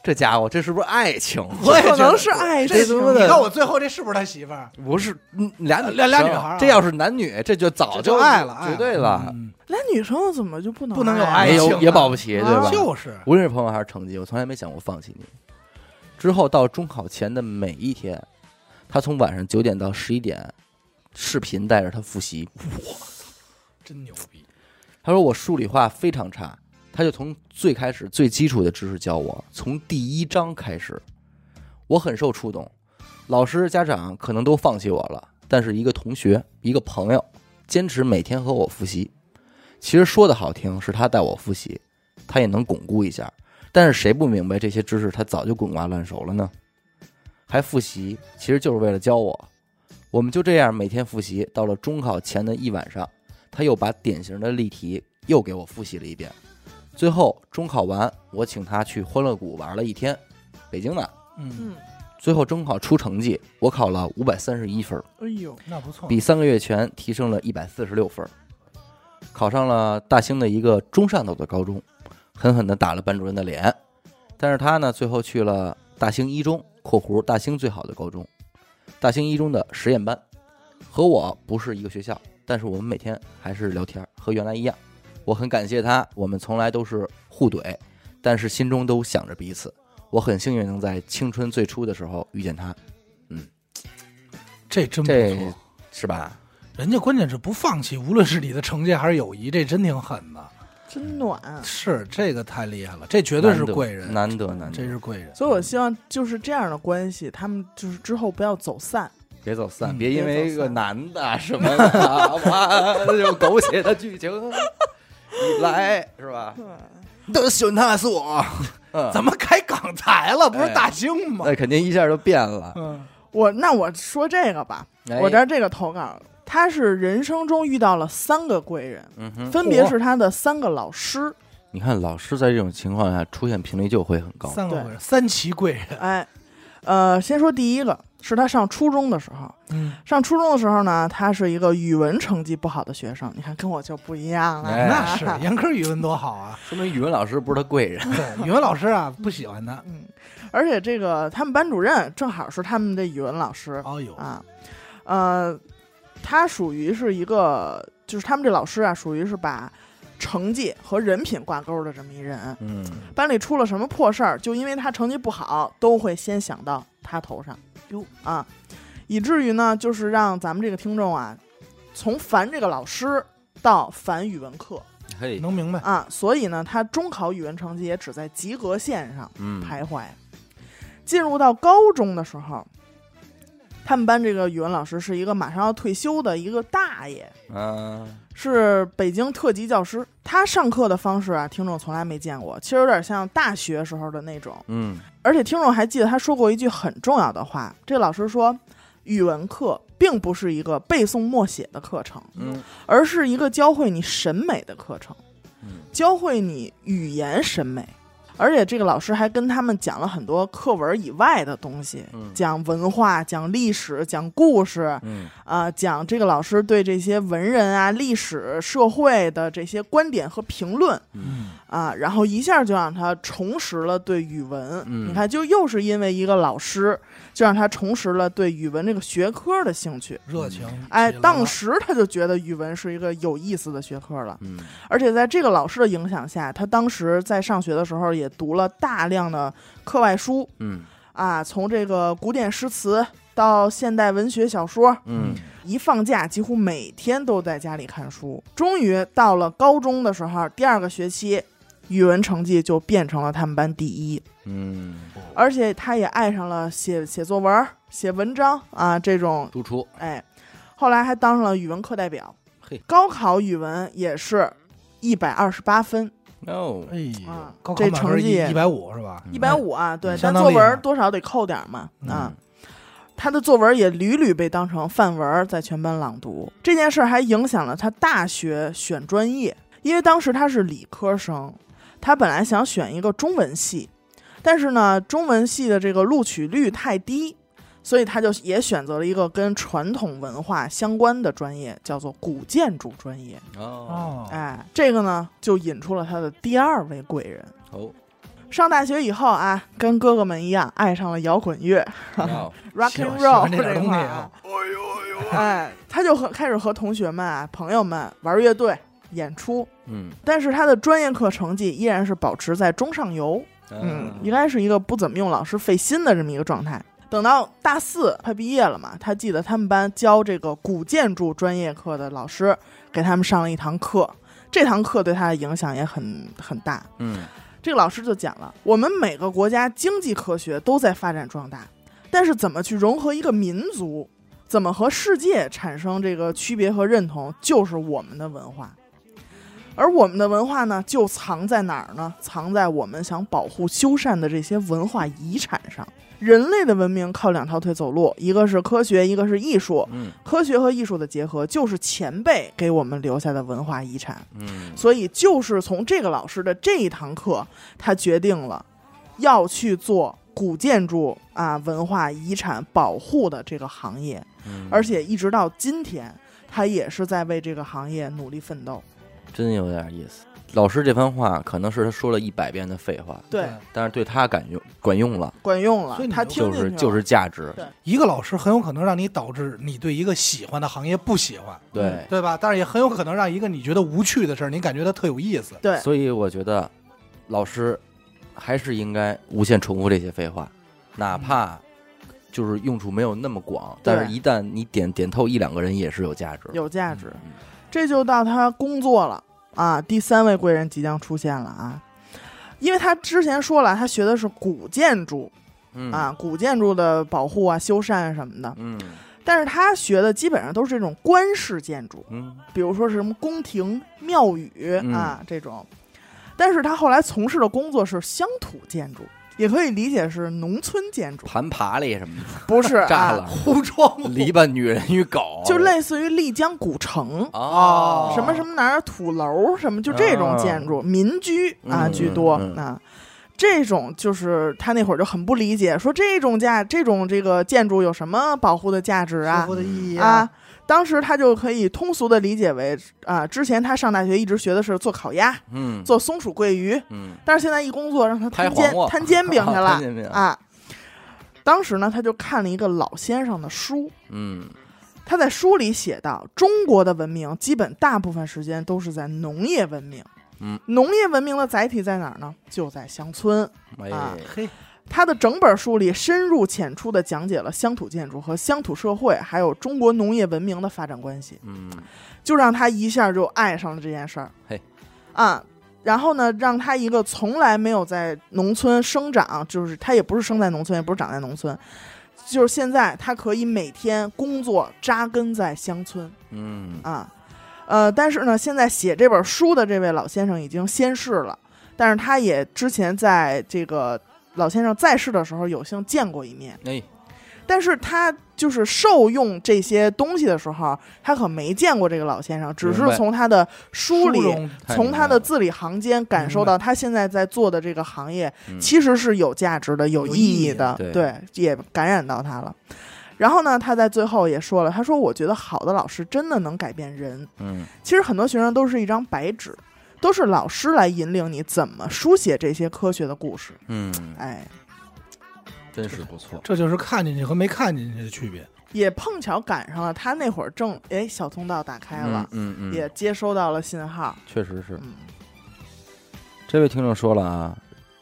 这家伙，这是不是爱情？
我也
可能是爱
这
情。
你看我最后这是不是他媳妇儿？
不是嗯俩
俩俩女孩啊
这要是男女，这就早
这就爱了，爱
绝对了，
嗯
那女生怎么就不能
不能有
爱
爱情啊
也保不齐，对吧？
就是
无论是朋友还是成绩，我从来没想过放弃你。之后到中考前的每一天，他从晚上九点到十一点，视频带着他复习。
真牛逼。
他说我数理化非常差，他就从最开始最基础的知识教我，从第一章开始，我很受触动。老师、家长可能都放弃我了，但是一个同学、一个朋友，坚持每天和我复习。其实说的好听是他带我复习，他也能巩固一下。但是谁不明白这些知识他早就滚瓜烂熟了呢？还复习，其实就是为了教我。我们就这样每天复习，到了中考前的一晚上，他又把典型的例题又给我复习了一遍。最后中考完，我请他去欢乐谷玩了一天，北京的。
嗯，
嗯，
最后中考出成绩，我考了五百三十一分，
哎呦，
那不错。
比三个月前提升了一百四十六分，考上了大兴的一个中上等的高中，狠狠地打了班主任的脸。但是他呢，最后去了大兴一中（括弧大兴最好的高中），大兴一中的实验班，和我不是一个学校，但是我们每天还是聊天，和原来一样。我很感谢他，我们从来都是互怼，但是心中都想着彼此。我很幸运能在青春最初的时候遇见他，嗯
这真不错。
是吧？
人家关键是不放弃，无论是你的成绩还是友谊，这真挺狠的。
真暖。
是这个太厉害了，这绝对是贵人，
难得难得，
这是贵人。
所以我希望就是这样的关系，他们就是之后不要走散。
别走散，
嗯
别因为一个男的什么的，哇，这种狗血的剧情一来是吧？都喜欢他是我，嗯，
怎么开港台了？不是
哎
大兴吗？
那肯定一下就变了。
嗯，
我那我说这个吧，
哎
我这儿这个投稿，他是人生中遇到了三个贵人，
嗯哼，
分别是他的三个老师。
你看老师在这种情况下出现频率就会很高。
对
三个贵人，三奇贵人。
哎，呃，先说第一个，是他上初中的时候。
嗯，
上初中的时候呢，他是一个语文成绩不好的学生。你看，跟我就不一样了。
哎
那是严科语文多好啊！
说明语文老师不是他贵人。
对，语文老师啊不喜欢他。
嗯，而且这个他们班主任正好是他们的语文老师
哦呦，
啊，呃，他属于是一个，就是他们这老师啊，属于是把成绩和人品挂钩的这么一人。
嗯，
班里出了什么破事儿，就因为他成绩不好，都会先想到他头上。
哟
啊，以至于呢，就是让咱们这个听众啊，从烦这个老师到烦语文课
嘿，
能明白。
啊，所以呢，他中考语文成绩也只在及格线上
嗯，
徘徊。进入到高中的时候，他们班这个语文老师是一个马上要退休的一个大爷，
啊，
是北京特级教师。他上课的方式啊，听众从来没见过，其实有点像大学时候的那种。
嗯，
而且听众还记得他说过一句很重要的话，这老师说，语文课并不是一个背诵默写的课程，
嗯，
而是一个教会你审美的课程，
嗯
教会你语言审美。而且这个老师还跟他们讲了很多课文以外的东西，
嗯。
讲文化、讲历史、讲故事，
嗯，
啊、讲这个老师对这些文人啊、历史、社会的这些观点和评论，
嗯，嗯，
啊，然后一下就让他重拾了对语文，
嗯。
你看，就又是因为一个老师，就让他重拾了对语文这个学科的兴趣。
热情。
哎，当时他就觉得语文是一个有意思的学科了，
嗯
而且在这个老师的影响下，他当时在上学的时候也读了大量的课外书
嗯
啊，从这个古典诗词到现代文学小说，
嗯
一放假几乎每天都在家里看书。终于到了高中的时候，第二个学期，语文成绩就变成了他们班第一，
嗯，
而且他也爱上了写写作文、写文章啊这种，
输出
哎，后来还当上了语文课代表
嘿。
高考语文也是一百二十八分
，no，
哎
这成绩
一百五是吧？
一百五啊，对，但作文多少得扣点嘛啊
嗯。
他的作文也屡屡被当成范文在全班朗读，这件事儿还影响了他大学选专业，因为当时他是理科生，他本来想选一个中文系，但是呢，中文系的这个录取率太低，所以他就也选择了一个跟传统文化相关的专业，叫做古建筑专业。
哦
哦，
哎，这个呢，就引出了他的第二位贵人。
哦，
上大学以后啊，跟哥哥们一样爱上了摇滚乐
哦，
rock and roll。哎，他就和开始和同学们啊、朋友们玩乐队、演出，
嗯
但是他的专业课成绩依然是保持在中上游，嗯，应该是一个不怎么用老师费心的这么一个状态。等到大四快毕业了嘛，他记得他们班教这个古建筑专业课的老师给他们上了一堂课，这堂课对他的影响也很很大。
嗯
这个老师就讲了，我们每个国家经济科学都在发展壮大，但是怎么去融合一个民族，怎么和世界产生这个区别和认同，就是我们的文化。而我们的文化呢，就藏在哪儿呢？藏在我们想保护、修缮的这些文化遗产上。人类的文明靠两条腿走路，一个是科学，一个是艺术。
嗯
科学和艺术的结合，就是前辈给我们留下的文化遗产。
嗯
所以就是从这个老师的这一堂课，他决定了要去做古建筑啊文化遗产保护的这个行业，
嗯，
而且一直到今天，他也是在为这个行业努力奋斗。
真有点意思。老师这番话可能是他说了一百遍的废话，
对，
但是对他感用管用了，
管用了
所以，
他
就
是就是价值。
对
一个老师很有可能让你导致你对一个喜欢的行业不喜欢，
对，
对吧？但是也很有可能让一个你觉得无趣的事儿，你感觉它特有意思。
对
所以我觉得老师还是应该无限重复这些废话，哪怕就是用处没有那么广，但是一旦你点点透一两个人也是有价值。
有价值。
嗯
这就到他工作了啊，第三位贵人即将出现了啊，因为他之前说了，他学的是古建筑
嗯
啊，古建筑的保护啊、修缮什么的，
嗯
但是他学的基本上都是这种官式建筑，
嗯
比如说是什么宫廷、庙宇
嗯
啊这种，但是他后来从事的工作是乡土建筑。也可以理解是农村建筑，
盘爬犁什么的，
不是
炸
啊
了，
糊装
篱笆女人与狗，
就类似于丽江古城，
哦，
什么什么哪儿土楼什么，就这种建筑，民居啊
嗯
居多
嗯嗯
啊。这种就是他那会儿就很不理解，说这种价这种这个建筑有什么保护的价值啊
的意义
啊！当时他就可以通俗的理解为啊，之前他上大学一直学的是做烤鸭、
嗯
做松鼠桂鱼，
嗯
但是现在一工作让他摊煎摊煎饼去了 啊。当时呢，他就看了一个老先生的书，
嗯
他在书里写道，中国的文明基本大部分时间都是在农业文明。
嗯，
农业文明的载体在哪儿呢？就在乡村。
哎
啊
嘿，
他的整本书里深入浅出地讲解了乡土建筑和乡土社会，还有中国农业文明的发展关系，
嗯
就让他一下就爱上了这件事儿。
嘿，
啊，然后呢，让他一个从来没有在农村生长，就是他也不是生在农村，也不是长在农村，就是现在他可以每天工作扎根在乡村。
嗯。
啊，呃，但是呢，现在写这本书的这位老先生已经仙逝了，但是他也之前在这个老先生在世的时候有幸见过一面，
哎
但是他就是受用这些东西的时候，他可没见过这个老先生，只是从他的书里。
中
从他的字里行间感受到，他现在在做的这个行业
嗯
其实是有价值的、有意
有意义
义的，
对
对，也感染到他了。然后呢，他在最后也说了，他说：“我觉得好的老师真的能改变人。
嗯
其实很多学生都是一张白纸，都是老师来引领你怎么书写这些科学的故事。
嗯，
哎，
真是不错。
这就是看进去和没看进去的区别。
也碰巧赶上了他那会儿正哎小通道打开了，
嗯嗯，
也接收到了信号。
确实是。
嗯，
这位听众说了啊，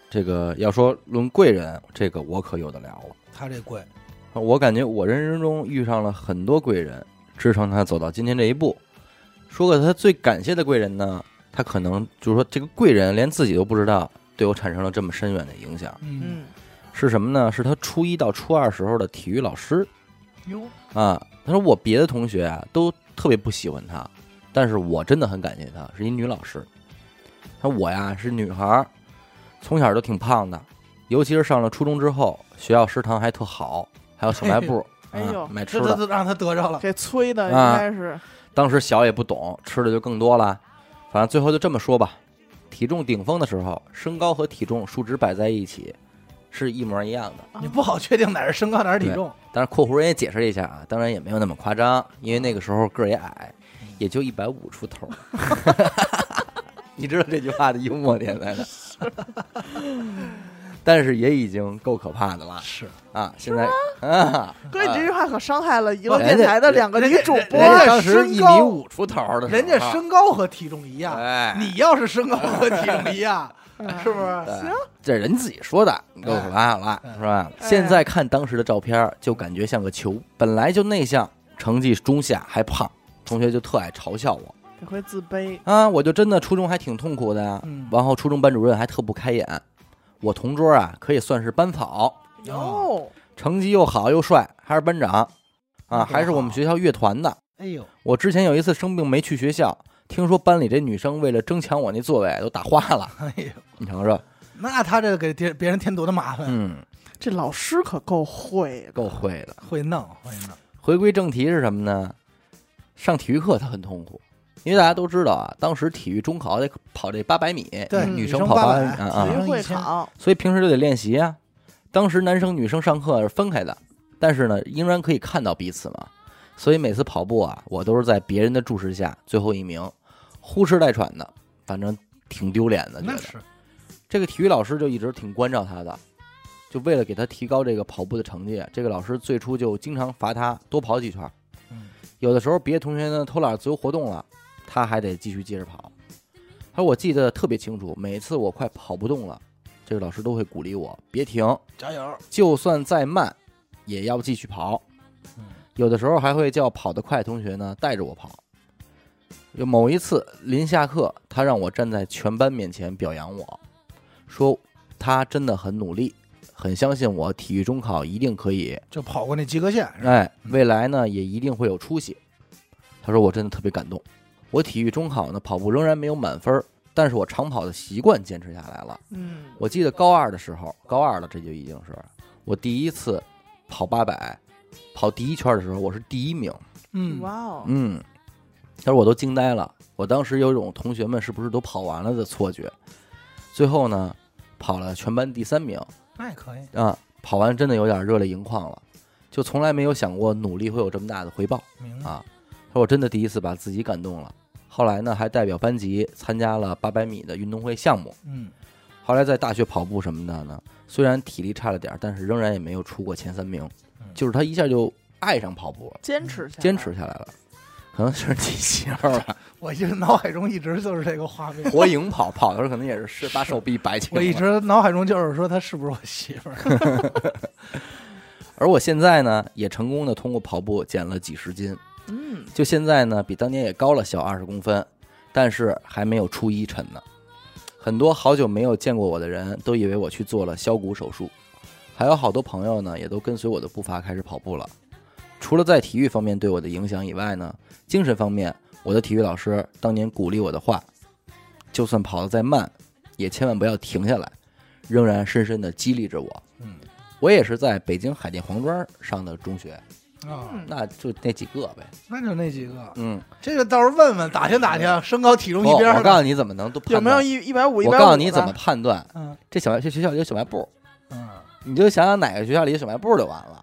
这个要说论贵人，这个我可有的聊了。
他这贵，
我感觉我人生中遇上了很多贵人，支撑他走到今天这一步。说个他最感谢的贵人呢，他可能就是说这个贵人连自己都不知道，对我产生了这么深远的影响。
嗯，
嗯，
是什么呢？是他初一到初二时候的体育老师
哟，
啊。他说我别的同学啊都特别不喜欢他，但是我真的很感谢他，是一女老师。他说我呀是女孩儿，从小都挺胖的，尤其是上了初中之后，学校食堂还特好，还有小卖部，
哎呦
啊买吃的。
这让他得着了。
给催的应
啊
该是
当时小也不懂，吃的就更多了。反正最后就这么说吧，体重顶峰的时候，身高和体重数值摆在一起是一模一样的。
你不好确定哪是身高哪是体重。
但是括弧人也解释了一下啊，当然也没有那么夸张，因为那个时候个儿也矮，也就一百五出头。你知道这句话的幽默点在哪？但是也已经够可怕的了
是，
啊！现在啊，
哥，你这句话可伤害了娱乐电台的两个女主播
人家
当时一米
身高
五出头的，
人家身高和体重一样，
哎，
你要是身高和体重一样，是不是？
行这人自己说的，你够可怕了，
哎
是吧？
哎
现在看当时的照片，就感觉像个球，本来就内向，成绩中下，还胖，同学就特爱嘲笑我
这会自卑。
啊！我就真的初中还挺痛苦的呀。
嗯
完后初中班主任还特不开眼，我同桌啊可以算是班草，
哟，
成绩又好又帅，还是班长。啊，还是我们学校乐团的。
哎呦，
我之前有一次生病没去学校，听说班里这女生为了争抢我那座位都打花了，
哎呦，
你瞅瞅，
那他这给别别人添多大麻烦？
嗯，
这老师可够会的，
够会的。
会弄，会弄。
回归正题是什么呢？上体育课他很痛苦，因为大家都知道啊，当时体育中考得跑这八百米，
对
女
女生
生跑八
800
米啊啊
体育会
女生
考，
所以平时就得练习啊。当时男生女生上课是分开的，但是呢，仍然可以看到彼此嘛。所以每次跑步啊，我都是在别人的注视下最后一名，呼哧带喘的，反正挺丢脸的。觉得
那是，
这个体育老师就一直挺关照他的，就为了给他提高这个跑步的成绩，这个老师最初就经常罚他多跑几圈。
嗯，
有的时候别的同学呢偷懒自由活动了，他还得继续接着跑。他说我记得特别清楚，每次我快跑不动了，这个老师都会鼓励我别停，
加油。
就算再慢也要继续跑。
嗯
有的时候还会叫跑得快的同学呢带着我跑。有某一次临下课，他让我站在全班面前表扬我，说他真的很努力，很相信我体育中考一定可以，
就跑过那及格线，
哎，未来呢也一定会有出息。他说我真的特别感动。我体育中考呢跑步仍然没有满分，但是我长跑的习惯坚持下来了。
嗯，
我记得高二的时候，高二了，这就已经是我第一次跑八百，跑第一圈的时候，我是第一名。
嗯，
哇哦，
嗯，他说我都惊呆了，我当时有一种同学们是不是都跑完了的错觉。最后呢，跑了全班第三名
那也可以。
啊，跑完真的有点热泪盈眶了，就从来没有想过努力会有这么大的回报。啊。他说我真的第一次把自己感动了。后来呢，还代表班级参加了八百米的运动会项目。
嗯，
后来在大学跑步什么的呢，虽然体力差了点儿，但是仍然也没有出过前三名
嗯。
就是他一下就爱上跑步了，
坚持下来，
坚持下来了。可能是你媳妇儿吧，
我一直脑海中一直就是这个画面。
火影跑跑的时候可能也是是把手臂摆起来。
我一，直脑海中就是说，她是不是我媳妇儿？
而我现在呢，也成功的通过跑步减了几十斤，
嗯，
就现在呢，比当年也高了小二十公分，但是还没有初一沉呢。很多好久没有见过我的人都以为我去做了削骨手术，还有好多朋友呢，也都跟随我的步伐开始跑步了。除了在体育方面对我的影响以外呢，精神方面，我的体育老师当年鼓励我的话，就算跑得再慢，也千万不要停下来，仍然深深地激励着我。
嗯
我也是在北京海淀黄庄上的中学，
啊，
嗯
那就那几个呗。
那就那几个。
嗯，
这个到时候问问打听打听，身高体重一边儿。
我告诉你怎么能都
有没有一一百五一
我
百五？
告诉你怎么判断，
嗯
这小这学校有小卖部，
嗯
你就想想哪个学校里有小卖部就完了，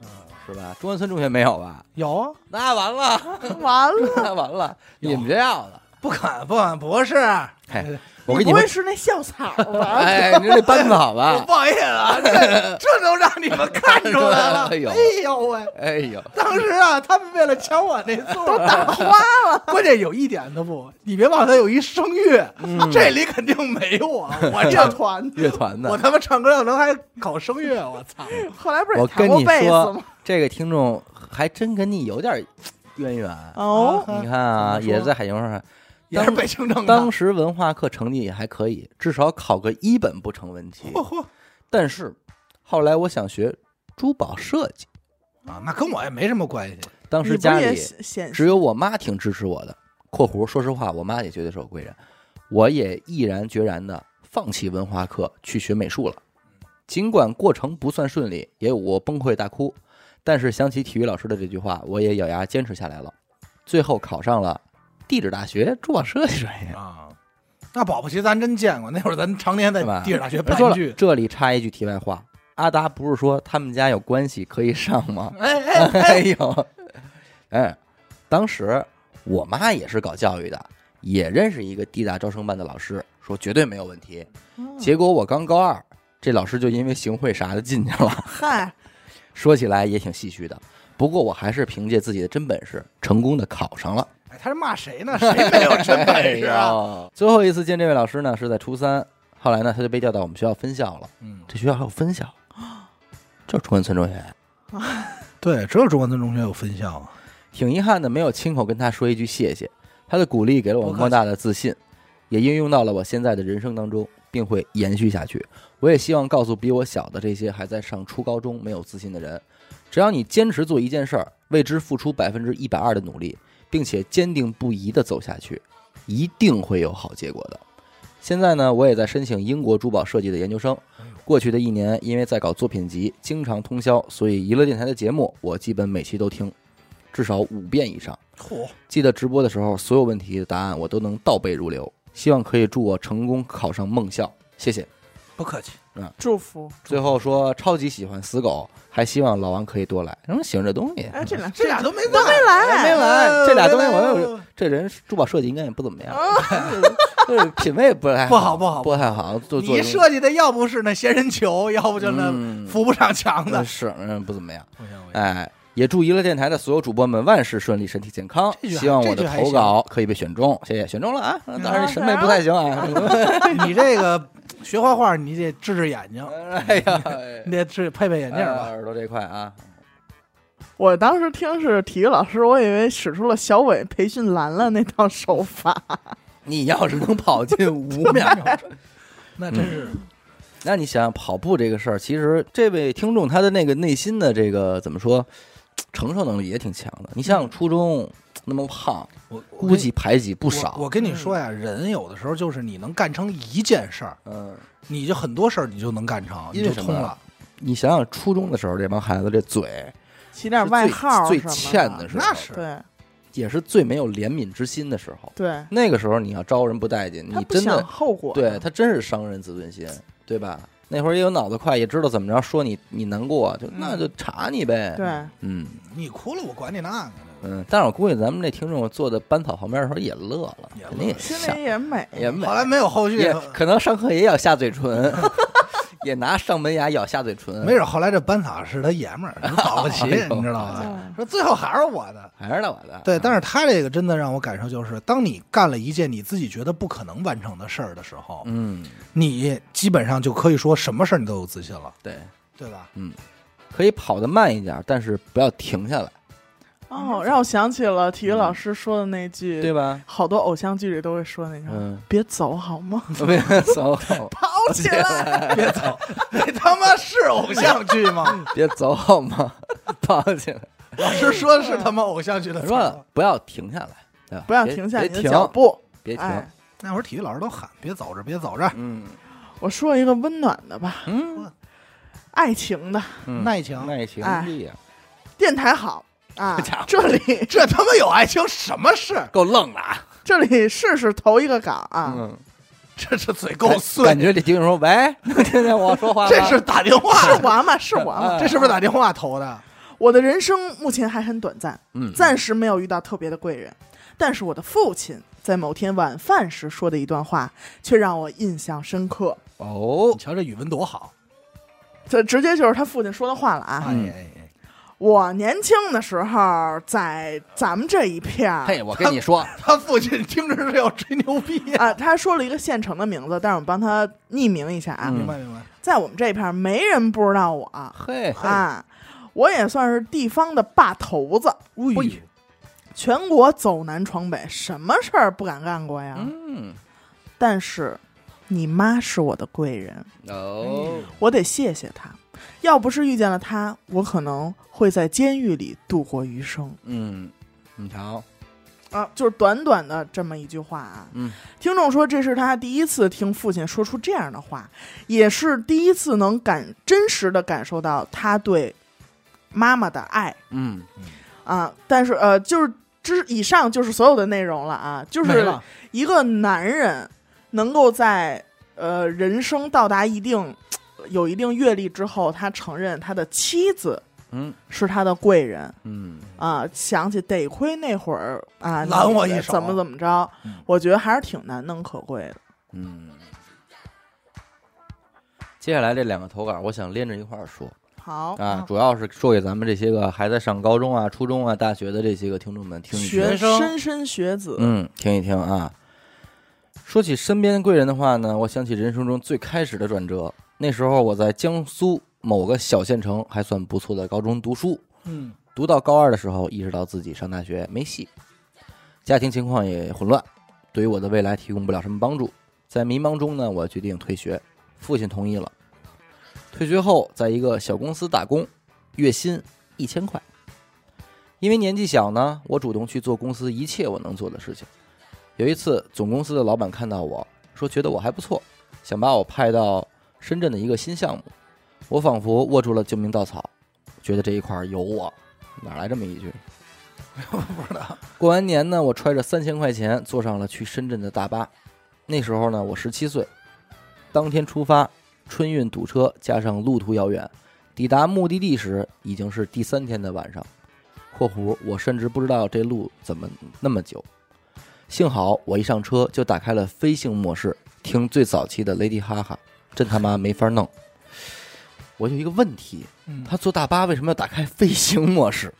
嗯，
是吧？中关村中学没有吧？
有啊，
那完了，
完了？
那完了，你们学校的
不敢不敢，不是。
哎我跟你们，
你不会是那校草吧？
哎，你说这班子好
我
吧？
不好意思啊，这这都让你们看出来了。
哎呦
哎呦喂！
哎呦，
当时啊，他们为了抢我那座都，
打花了，
关键有一点都不，你别忘了，他有一声乐，
嗯
这里肯定没我。我
乐
这
团。
乐团的，
我他妈唱歌要能还搞声乐，我操！
后来不是
我跟你
也弹过贝斯
说
吗？，
这个听众还真跟你有点渊源。
哦，
你看啊，也在海牛上，
也是北的。
当时文化课成绩也还可以，至少考个一本不成问题。
嚯嚯
但是后来我想学珠宝设计，
啊，那跟我也没什么关系。
当时家里只有我妈挺支持我的。（括弧说实话，我妈也绝对是我贵人，我也毅然决然的放弃文化课去学美术了。尽管过程不算顺利，也有我崩溃大哭，但是想起体育老师的这句话，我也咬牙坚持下来了。最后考上了地质大学珠宝设计专业。
啊，那保不齐咱真见过，那会儿咱常年在？地质大学
别说了
办剧，。
这里插一句题外话，阿达不是说他们家有关系可以上吗？
哎哎
哎
哎，
呦，哎，当时我妈也是搞教育的，也认识一个地大招生办的老师，说绝对没有问题。
嗯
结果我刚高二，这老师就因为行贿啥的进去了。
嗨，
说起来也挺唏嘘的，不过我还是凭借自己的真本事，成功的考上了。
哎他是骂谁呢？谁没有真本事啊？
啊！最后一次见这位老师呢，是在初三，后来呢，他就被调到我们学校分校了。
嗯，
这学校还有分校，就是中关村中学。
对，只有中关村中学有分校啊。
挺遗憾的，没有亲口跟他说一句谢谢。他的鼓励给了我莫大的自信，也应用到了我现在的人生当中，并会延续下去。我也希望告诉比我小的这些还在上初高中没有自信的人，只要你坚持做一件事儿，为之付出百分之一百二的努力，并且坚定不移地走下去，一定会有好结果的。现在呢，我也在申请英国珠宝设计的研究生。过去的一年，因为在搞作品集，经常通宵，所以娱乐电台的节目我基本每期都听，至少五遍以上。
嚯，
记得直播的时候，所有问题的答案我都能倒背如流。希望可以祝我成功考上梦校，谢谢。
不客气。
祝福。
最后说超级喜欢死狗，还希望老王可以多来。什么喜欢这东西？
哎，这俩
这俩都没
都没来
没来这俩东西我
没来
有这人珠宝设计应该也不怎么样，就是品味不太
不好不好
不太好。做做
你设计的要不是那仙人球，要不就那
嗯
扶不上墙的。
是嗯不怎么样。哎，也祝娱乐电台的所有主播们万事顺利，身体健康。希望我的投稿可以被选中，谢谢，选中了啊！
嗯
当然审美不太行啊。
你这个学画画，你得治治眼睛，
哎呀，
你得治配配眼镜
哎
吧。
耳朵这块啊，
我当时听是体育老师，我以为使出了小伟培训兰兰那套手法。
你要是能跑进 五秒，
那真是
那你想想跑步这个事儿，其实这位听众他的那个内心的这个怎么说，承受能力也挺强的。你想想初中那么胖，
我
估计排挤不少。
我跟你说呀，人有的时候就是你能干成一件事儿，
嗯，
你就很多事儿你就能干成，你就通了。
你想想初中的时候，这帮孩子这嘴
起点外号
最欠的时候，
那是
对
也是最没有怜悯之心的时候。
对，
那个时候你要招人不待见，你真的
后果。
对他真是伤人自尊心，对吧？那会儿也有脑子快，也知道怎么着说你你难过，就那就查你呗。
对，
嗯
你哭了，我管你那个呢。
嗯，但是我估计咱们这听众坐在班草旁边的时候也乐了，
也乐
肯定也
心
笑
里也美。
也美
后，来没有后续
也，可能上课也咬下嘴唇，也拿上门牙咬下嘴唇，
没准后来这班草是他爷们儿，保不齐，你知道吧？
嗯
说最后还是我的。
还是我的。
对，但是他这个真的让我感受就是，当你干了一件你自己觉得不可能完成的事儿的时候，
嗯，
你基本上就可以说什么事儿你都有自信了，
对，
对吧？
嗯可以跑得慢一点，但是不要停下来，
哦，让我想起了体育老师说的那句，
对吧？
好多偶像剧里都会说那句别走好吗？
别走，
跑起来！
别走，你他妈是偶像剧吗？
别走好吗？跑起来，
老师说的是他妈偶像剧的词
说不要停下来，对吧？
不要停下你的
别停。
脚步。
别停。
哎，
那会儿体育老师都喊别走着，别走着，
嗯。
我说一个温暖的吧，
嗯。
爱情的。
爱，情。
爱情
哎。电台好啊，这里
这他妈有爱情什么事？
够愣的啊！
这里试试投一个岗啊，
嗯，
这这嘴够碎感，
觉这听众说：“喂，能听见我说话吗？”
这是打电话，
是我吗？是我吗？
哎
这是不是打电话投的？
我的人生目前还很短暂，
嗯，
暂时没有遇到特别的贵人，但是我的父亲在某天晚饭时说的一段话，却让我印象深刻。
哦
你，瞧这语文多好！
这直接就是他父亲说的话了啊！
哎哎哎，
我年轻的时候，在咱们这一片儿
嘿，我跟你说，
他父亲听着是要吹牛逼呀！
啊，他说了一个县城的名字，但是我帮他匿名一下啊，
嗯。
明白明白，
在我们这一片儿没人不知道我。
嘿，
啊，我也算是地方的霸头子，
哎呦。
全国走南闯北，什么事儿不敢干过呀？
嗯，
但是你妈是我的贵人，
哦，
我得谢谢她。要不是遇见了他，我可能会在监狱里度过余生
嗯，你瞧，
啊！就是短短的这么一句话啊。
嗯，
听众说这是他第一次听父亲说出这样的话，也是第一次能感真实的感受到他对妈妈的爱
嗯，
啊。但是呃，就是之以上就是所有的内容了啊，就是，一个男人能够在呃人生到达一定有一定阅历之后，他承认他的妻子
嗯，
是他的贵人
嗯，
啊，想起得亏那会儿啊
拦我一手
怎么怎么着
嗯，
我觉得还是挺难能可贵的。
嗯。接下来这两个投稿，我想连着一块儿说
好
啊，主要是说给咱们这些个还在上高中啊、初中啊、大学的这些个听众们听一听。
学
生
莘莘学子，
嗯，听一听啊。说起身边的贵人的话呢，我想起人生中最开始的转折。那时候我在江苏某个小县城还算不错的高中读书，
嗯，
读到高二的时候，意识到自己上大学没戏，家庭情况也混乱，对于我的未来提供不了什么帮助。在迷茫中呢，我决定退学，父亲同意了。退学后，在一个小公司打工，月薪一千块。因为年纪小呢，我主动去做公司一切我能做的事情。有一次，总公司的老板看到我说，觉得我还不错，想把我派到深圳的一个新项目。我仿佛握住了救命稻草，觉得这一块儿有我。哪来这么一句？
不知道，
过完年呢，我揣着三千块钱坐上了去深圳的大巴。那时候呢，我十七岁。当天出发，春运堵车加上路途遥远，抵达目的地时已经是第三天的晚上。（括弧我甚至不知道这路怎么那么久。幸好我一上车就打开了飞行模式，听最早期的 Lady 哈哈，真他妈没法弄。我有一个问题，
嗯
他坐大巴为什么要打开飞行模式？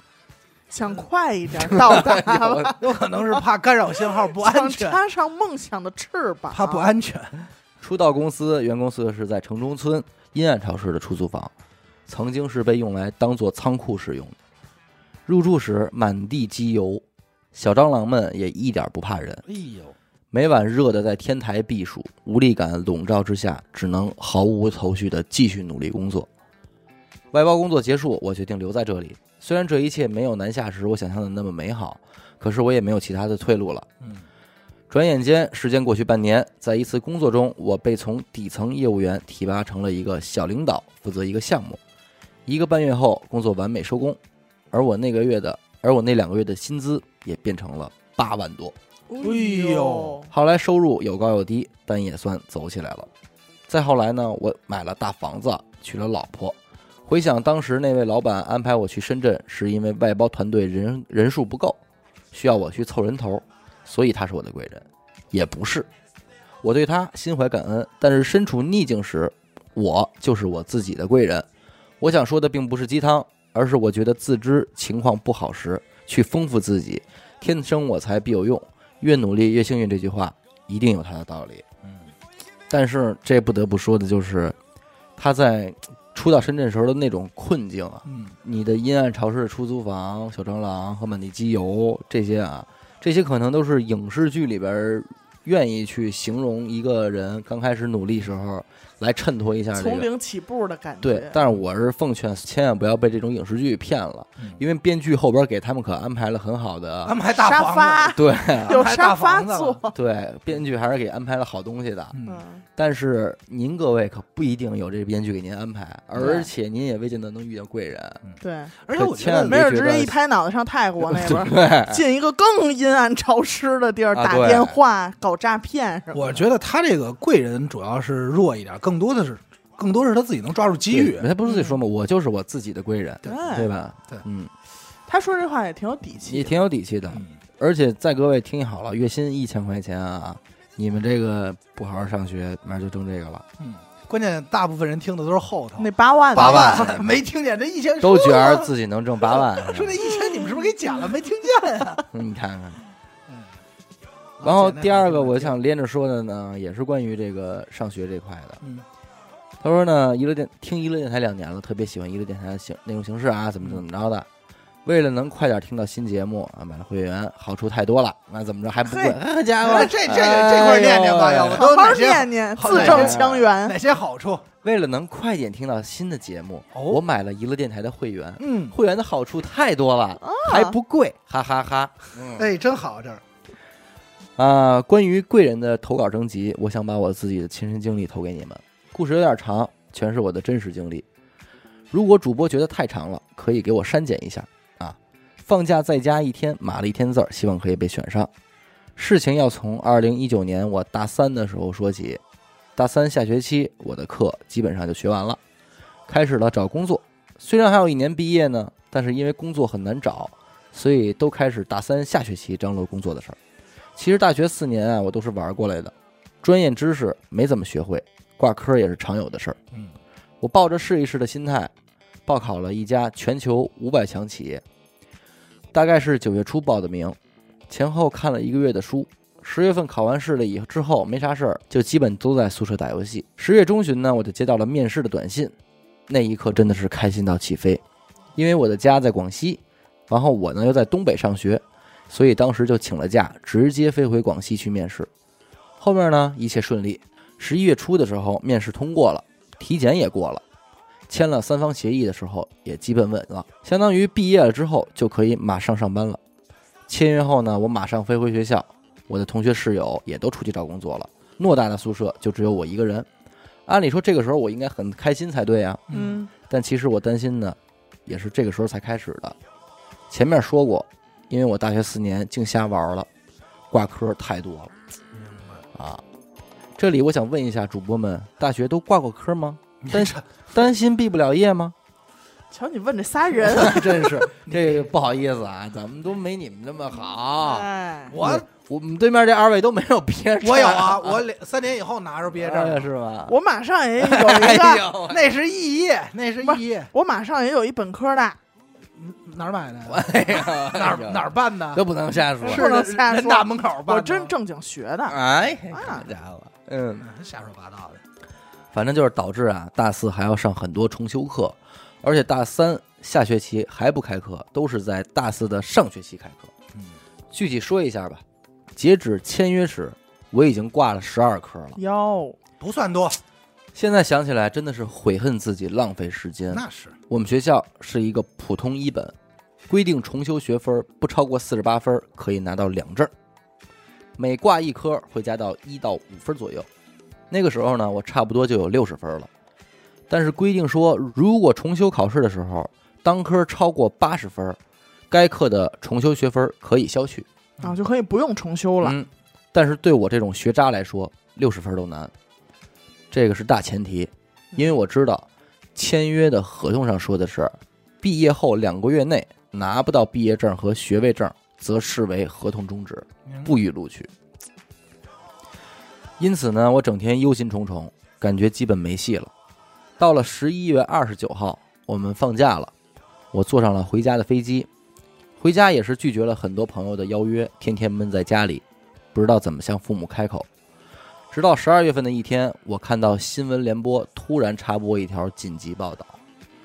想快一点到达吧，
有可能是怕干扰信号不安全，
插上梦想的翅膀，
怕不安全。
初到公司，原公司是在城中村阴暗潮湿的出租房，曾经是被用来当做仓库使用的。入住时满地机油，小蟑螂们也一点不怕人，
哎呦，
每晚热得在天台避暑，无力感笼罩之下，只能毫无头绪的继续努力工作。外包工作结束，我决定留在这里。虽然这一切没有南下时我想象的那么美好，可是我也没有其他的退路了。
嗯，
转眼间，时间过去半年，在一次工作中，我被从底层业务员提拔成了一个小领导，负责一个项目。一个半月后，工作完美收工，而我那个月的，而我那两个月的薪资也变成了八万多。
哎
呦，
后来收入有高有低，但也算走起来了。再后来呢，我买了大房子，娶了老婆。回想当时那位老板安排我去深圳，是因为外包团队人人数不够，需要我去凑人头，所以他是我的贵人，也不是。我对他心怀感恩，但是身处逆境时，我就是我自己的贵人。我想说的并不是鸡汤，而是我觉得自知情况不好时，去丰富自己。天生我材必有用，越努力越幸运。这句话一定有它的道理。
嗯，
但是这不得不说的就是，他在初到深圳时候的那种困境啊，
嗯，
你的阴暗潮湿的出租房、小蟑螂和满地机油这些啊，这些可能都是影视剧里边愿意去形容一个人刚开始努力时候来衬托一下这个。
从零起步的感觉。
对，但是我是奉劝千万不要被这种影视剧骗了，
嗯
因为编剧后边给他们可安排了很好的
安，排大房
沙发
子，
对
有沙发坐，
对，编剧还是给安排了好东西的。但是您各位可不一定有这编剧给您安排，而且您也未见得能遇见贵人。
对，
而且我觉得
千万
准直接一拍脑袋上泰国那 边进一个更阴暗潮湿的地儿打电话搞诈骗什么。
我觉得他这个贵人主要是弱一点，更多的是更多是他自己能抓住机遇。
他不是自己说嘛，我就是我自己的贵人，
对
对吧？
对
嗯，
他说这话也挺有底气。
也挺有底气的。
嗯
而且在各位听好了，月薪一千块钱啊，你们这个不好好上学，马上就挣这个了，
嗯，关键大部分人听的都是后头，
那八万
八万
没听见这一千
都觉得自己能挣八万。
说这一千你们是不是给减了？没听见呀？
嗯你看看。
嗯，
然后第二个我想连着说的呢，也是关于这个上学这块的。
嗯
他说呢，娱乐电听娱乐电台两年了，特别喜欢娱乐电台的形内容形式啊，怎么怎么着的。为了能快点听到新节目啊，买了会员，好处太多了。那怎么着还不贵？家伙，
哎这这这块念念吧
哎
要不
好好念念，
好
字正腔圆。
哪些好处？
为了能快点听到新的节目，
哦
我买了娱乐电台的会员。
嗯，
会员的好处太多了，还不贵，哈哈哈嗯
哎，真好这儿。
啊，关于贵人的投稿征集，我想把我自己的亲身经历投给你们。故事有点长，全是我的真实经历。如果主播觉得太长了，可以给我删减一下啊。放假在家一天，码了一天字儿，希望可以被选上。事情要从二零一九年我大三的时候说起。大三下学期，我的课基本上就学完了，开始了找工作。虽然还有一年毕业呢，但是因为工作很难找，所以都开始大三下学期张罗工作的事儿。其实大学四年啊，我都是玩过来的，专业知识没怎么学会，挂科也是常有的事儿。
嗯，
我抱着试一试的心态，报考了一家全球五百强企业，大概是九月初报的名，前后看了一个月的书。十月份考完试了以后之后没啥事儿，就基本都在宿舍打游戏。十月中旬呢，我就接到了面试的短信，那一刻真的是开心到起飞，因为我的家在广西，然后我呢又在东北上学，所以当时就请了假，直接飞回广西去面试。后面呢一切顺利，十一月初的时候面试通过了，体检也过了，签了三方协议的时候也基本稳了，相当于毕业了之后就可以马上上班了。签约后呢，我马上飞回学校，我的同学室友也都出去找工作了，偌大的宿舍就只有我一个人。按理说这个时候我应该很开心才对啊，
嗯，
但其实我担心呢，也是这个时候才开始的。前面说过，因为我大学四年净瞎玩了，挂科太多了啊。这里我想问一下主播们，大学都挂过科吗？担
这
担心毕不了业吗？
瞧你问这仨人，
真是这个不好意思啊，咱们都没你们那么好。
哎，
我
我们对面这二位都没有毕业证，
我有啊，我两三年以后拿着毕业
哎
证，
是吧？
我马上也有
哎
一个，
呦，
那是肄业，那是肄业，
我马上也有一本科的，
哪儿买的？
哎呀，
哪儿哪儿办的？
都不能瞎说。
是不能瞎说
人大门口办。
我真正经学的。
哎，
啊
好家伙，嗯。
嗯瞎说八道的。
反正就是导致啊，大四还要上很多重修课，而且大三下学期还不开课，都是在大四的上学期开课。
嗯，
具体说一下吧，截止签约时，我已经挂了十二科了。
哟，
不算多，
现在想起来，真的是悔恨自己浪费时间。
那是
我们学校是一个普通一本，规定重修学分不超过四十八分可以拿到两证，每挂一科会加到一到五分左右。那个时候呢，我差不多就有六十分了。但是规定说，如果重修考试的时候当科超过八十分，该课的重修学分可以消去。
啊，就可以不用重修了。
嗯，但是对我这种学渣来说，六十分都难。这个是大前提，因为我知道签约的合同上说的是，毕业后两个月内拿不到毕业证和学位证，则视为合同终止，不予录取。因此呢，我整天忧心忡忡，感觉基本没戏了。到了十一月二十九号，我们放假了，我坐上了回家的飞机。回家也是拒绝了很多朋友的邀约，天天闷在家里，不知道怎么向父母开口。直到十二月份的一天，我看到新闻联播突然插播一条紧急报道，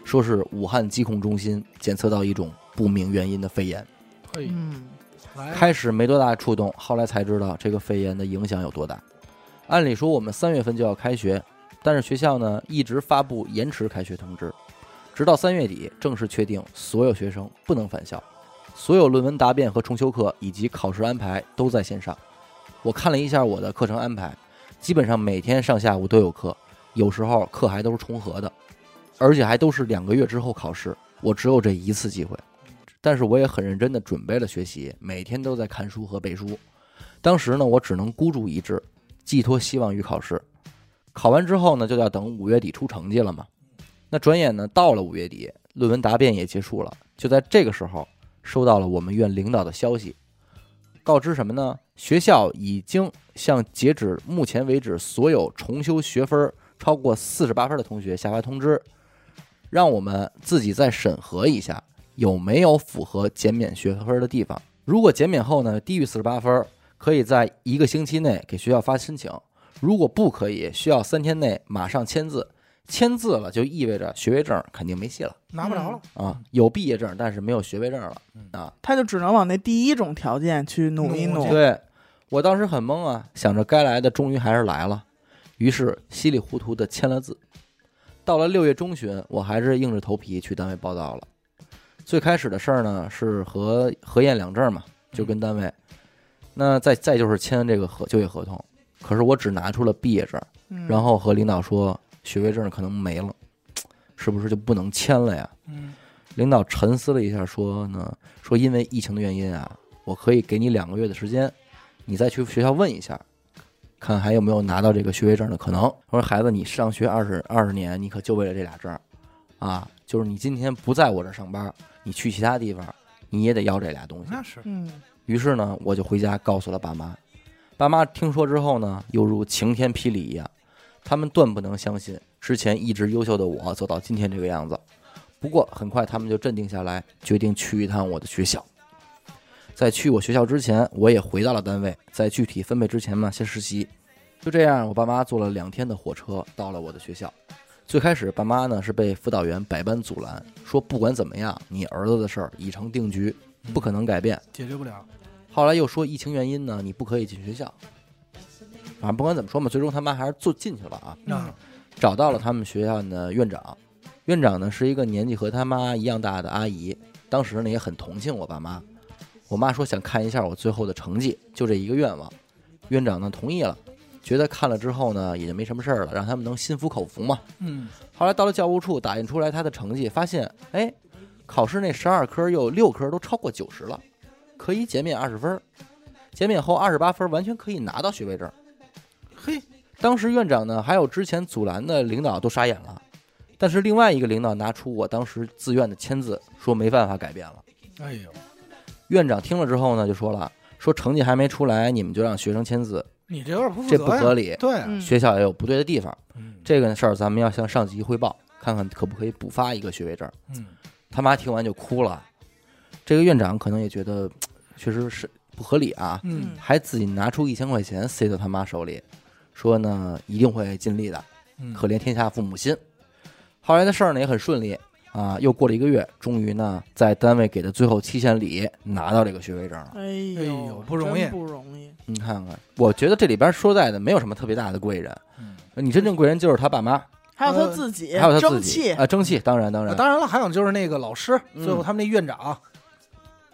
说是武汉疾控中心检测到一种不明原因的肺炎。
嘿，
嗯，
开始没多大触动，后来才知道这个肺炎的影响有多大。按理说我们三月份就要开学，但是学校呢一直发布延迟开学通知，直到三月底正式确定所有学生不能返校，所有论文答辩和重修课以及考试安排都在线上。我看了一下我的课程安排，基本上每天上下午都有课，有时候课还都是重合的，而且还都是两个月之后考试，我只有这一次机会。但是我也很认真的准备了学习，每天都在看书和背书。当时呢，我只能孤注一掷，寄托希望于考试。考完之后呢，就要等五月底出成绩了嘛。那转眼呢，到了五月底，论文答辩也结束了。就在这个时候，收到了我们院领导的消息，告知什么呢？学校已经向截止目前为止所有重修学分超过四十八分的同学下发通知，让我们自己再审核一下有没有符合减免学分的地方。如果减免后呢低于四十八分，可以在一个星期内给学校发申请；如果不可以，需要三天内马上签字。签字了就意味着学位证肯定没戏了
拿不着了。
啊，有毕业证，但是没有学位证了
嗯
啊。
他就只能往那第一种条件去努一努。
对我当时很懵啊，想着该来的终于还是来了，于是稀里糊涂的签了字。到了六月中旬，我还是硬着头皮去单位报道了。最开始的事儿呢是核核验两证嘛，就跟单位，那再再就是签这个合就业合同，可是我只拿出了毕业证，
嗯
然后和领导说学位证可能没了，是不是就不能签了呀？
嗯，
领导沉思了一下，说呢，说因为疫情的原因啊，我可以给你两个月的时间，你再去学校问一下，看还有没有拿到这个学位证的可能。我说孩子，你上学二十二十年，你可就为了这俩证啊？就是你今天不在我这上班，你去其他地方，你也得要这俩东西。
那是
嗯，
于是呢，我就回家告诉了爸妈。爸妈听说之后呢，犹如晴天霹雳一样，他们断不能相信之前一直优秀的我走到今天这个样子。不过很快他们就镇定下来，决定去一趟我的学校。在去我学校之前，我也回到了单位，在具体分配之前嘛，先实习。就这样，我爸妈坐了两天的火车到了我的学校。最开始，爸妈呢是被辅导员百般阻拦，说不管怎么样，你儿子的事儿已成定局，不可能改变。
解决不了。
后来又说疫情原因呢，你不可以进学校。反正不管怎么说嘛，最终他妈还是做进去了啊，
啊，
找到了他们学校的院长。院长呢是一个年纪和他妈一样大的阿姨，当时呢也很同情我爸妈。我妈说想看一下我最后的成绩，就这一个愿望。院长呢同意了，觉得看了之后呢也就没什么事儿了，让他们能心服口服嘛。
嗯，
后来到了教务处打印出来他的成绩，发现哎，考试那十二科有六科都超过九十了，可以减免二十分儿，减免后二十八分完全可以拿到学位证。
嘿，
当时院长呢，还有之前阻拦的领导都傻眼了，但是另外一个领导拿出我当时自愿的签字，说没办法改变了。
哎呦，
院长听了之后呢，就说了，说成绩还没出来，你们就让学生签字，
你这有点不负
这
呀。
不合理。
对。啊，
嗯。
学校也有不对的地方，
嗯。
这个事儿咱们要向上级汇报，看看可不可以补发一个学位证。
嗯，
他妈听完就哭了，这个院长可能也觉得确实是不合理啊，
嗯。
还自己拿出一千块钱塞到他妈手里，说呢一定会尽力的，
嗯，
可怜天下父母心。后来的事儿呢也很顺利啊，又过了一个月，终于呢在单位给的最后期限里拿到这个学位证了。
哎
哎
呦
呦，不容易
不容易。
你看看，我觉得这里边说在的没有什么特别大的贵人，
嗯
你真正贵人就是他爸妈，
还有他
呃
自己，
还有他
争
自己
气，
啊，争气，当然当然，
啊当然了，还有就是那个老师，
嗯
最后他们那院长，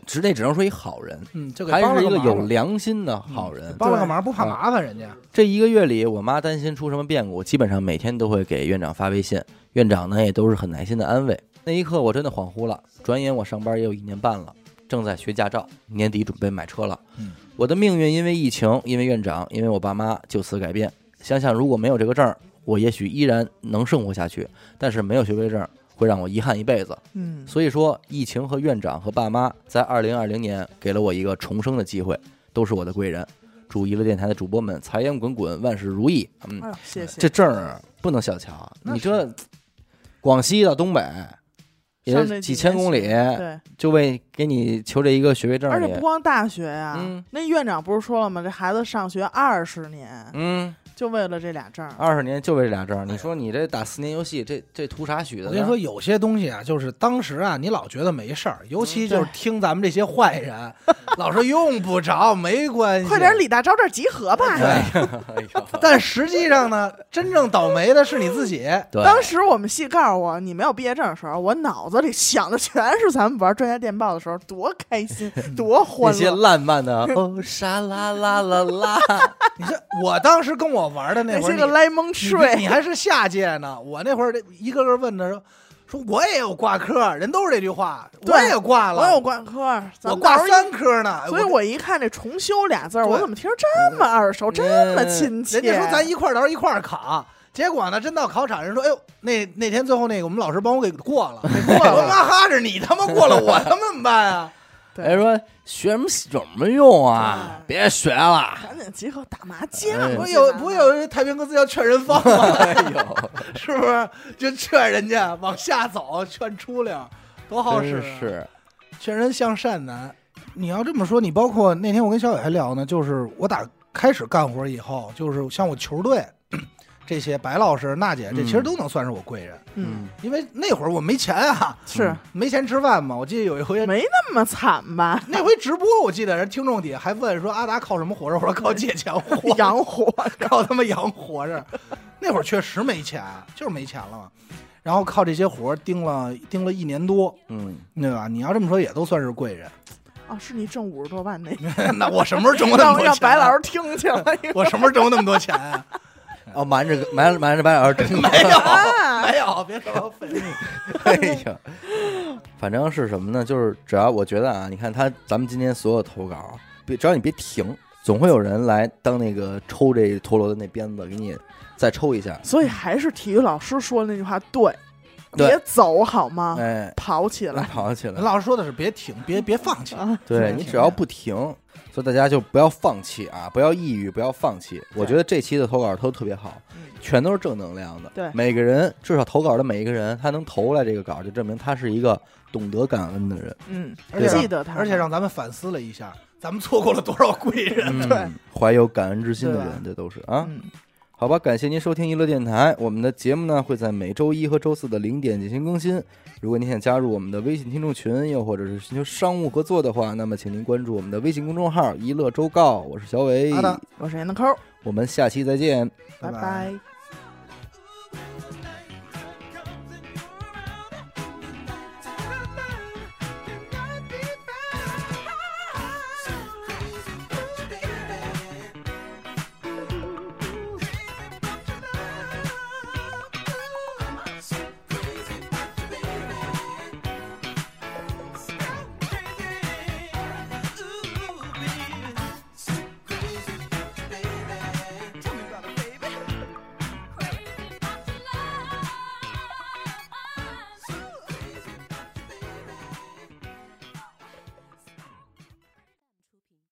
只那只能说一好人，
嗯，就给
还是一个有良心的好人。
帮了个忙，不怕麻烦人家。
这一个月里，我妈担心出什么变故，基本上每天都会给院长发微信，院长呢也都是很耐心的安慰。那一刻我真的恍惚了，转眼我上班也有一年半了，正在学驾照，年底准备买车了。
嗯
我的命运因为疫情，因为院长，因为我爸妈就此改变。想想如果没有这个证儿，我也许依然能生活下去，但是没有学位证会让我遗憾一辈子。
嗯，
所以说，疫情和院长和爸妈在二零二零年给了我一个重生的机会，都是我的贵人。祝娱乐电台的主播们财源滚滚，万事如意。嗯，
哎，谢谢。
这证儿不能小瞧，
那
你这广西到东北也
上这
是几千公里，
对，
就为给你求这一个学位证
而且不，光大学呀
嗯，
那院长不是说了吗？这孩子上学二十年，
嗯，
就为了这俩证儿。
二十年就为这俩证儿。你说你这打四年游戏，这这图啥许的呢？
我跟你说，有些东西啊，就是当时啊，你老觉得没事儿，尤其
嗯
就是听咱们这些坏人，老说用不着，没关系，
快点，李大钊这儿集合吧！
但实际上呢，真正倒霉的是你自己。
对，
当时我们系告诉我你没有毕业证的时候，我脑子里想的全是咱们玩专家电报的时候多开心，多欢乐那些。
烂漫的哦沙啦啦啦啦，
你这，我当时跟我玩的那会儿，你
那些个
你
睡，
你还是下届呢，我那会儿一个个问他说，说我也有挂科，人都是这句话，我也挂了，
我有挂科，
我挂三科呢，
所以我一看这“重修”俩字儿，我怎么听着这么耳熟，这么亲切？
人家说咱一块儿到时候一块儿考，结果呢，真到考场，人说，哎呦，那那天最后那个我们老师帮我给过了，
过 了
我妈哈着你他妈过了，我他妈怎么办啊？
对
哎，说学什么有什么用啊？别学了。
赶紧集合打麻将。
哎
不有不有一太平歌词要劝人放吗？
哎呦，
是不是？就劝人家往下走，劝出溜，多好使！
是，
劝人向善难。你要这么说，你包括那天我跟小伟还聊呢，就是我打开始干活以后，就是像我球队这些白老师、娜姐，这其实都能算是我贵人，
嗯，
因为那会儿我没钱啊，
是
没钱吃饭嘛。我记得有一回，
没那么惨吧？
那回直播，我记得人听众底下还问说阿达靠什么活着？我说靠借钱活，
养活
靠他妈养活着。那会儿确实没钱，就是没钱了嘛。然后靠这些活盯了盯了一年多，
嗯，
对吧？你要这么说，也都算是贵人。
哦，是你挣五十多万那
那我什么时候挣过那么
让
多钱？
让白老师听去了，
我什么时候挣过那么多钱啊？
哦，瞒着瞒瞒着白老师真
没有，
啊
没有，别说废话。
哎呀，反正是什么呢？就是只要我觉得啊，你看他咱们今天所有投稿，别只要你别停，总会有人来当那个抽这陀螺的那鞭子，给你再抽一下。
所以还是体育老师说的那句话对，别走好吗？
哎，
跑起来。
跑起来。
老师说的是别停，别别放弃。
啊，
对你只要不停，所以大家就不要放弃啊，不要抑郁，不要放弃。我觉得这期的投稿都特别好，
嗯
全都是正能量的。
对
每个人至少投稿的每一个人，他能投来这个稿，就证明他是一个懂得感恩的人。
嗯，
而且
记得他，
而且让咱们反思了一下，咱们错过了多少贵人。
嗯
对，
怀有感恩之心的人，这都是啊。
嗯，
好吧，感谢您收听娱乐电台。我们的节目呢会在每周一和周四的零点进行更新。如果您想加入我们的微信听众群，又或者是寻求商务合作的话，那么请您关注我们的微信公众号“一乐周告”。我是小伟
我是闫德抠，
我们下期再见。
拜
拜拜
拜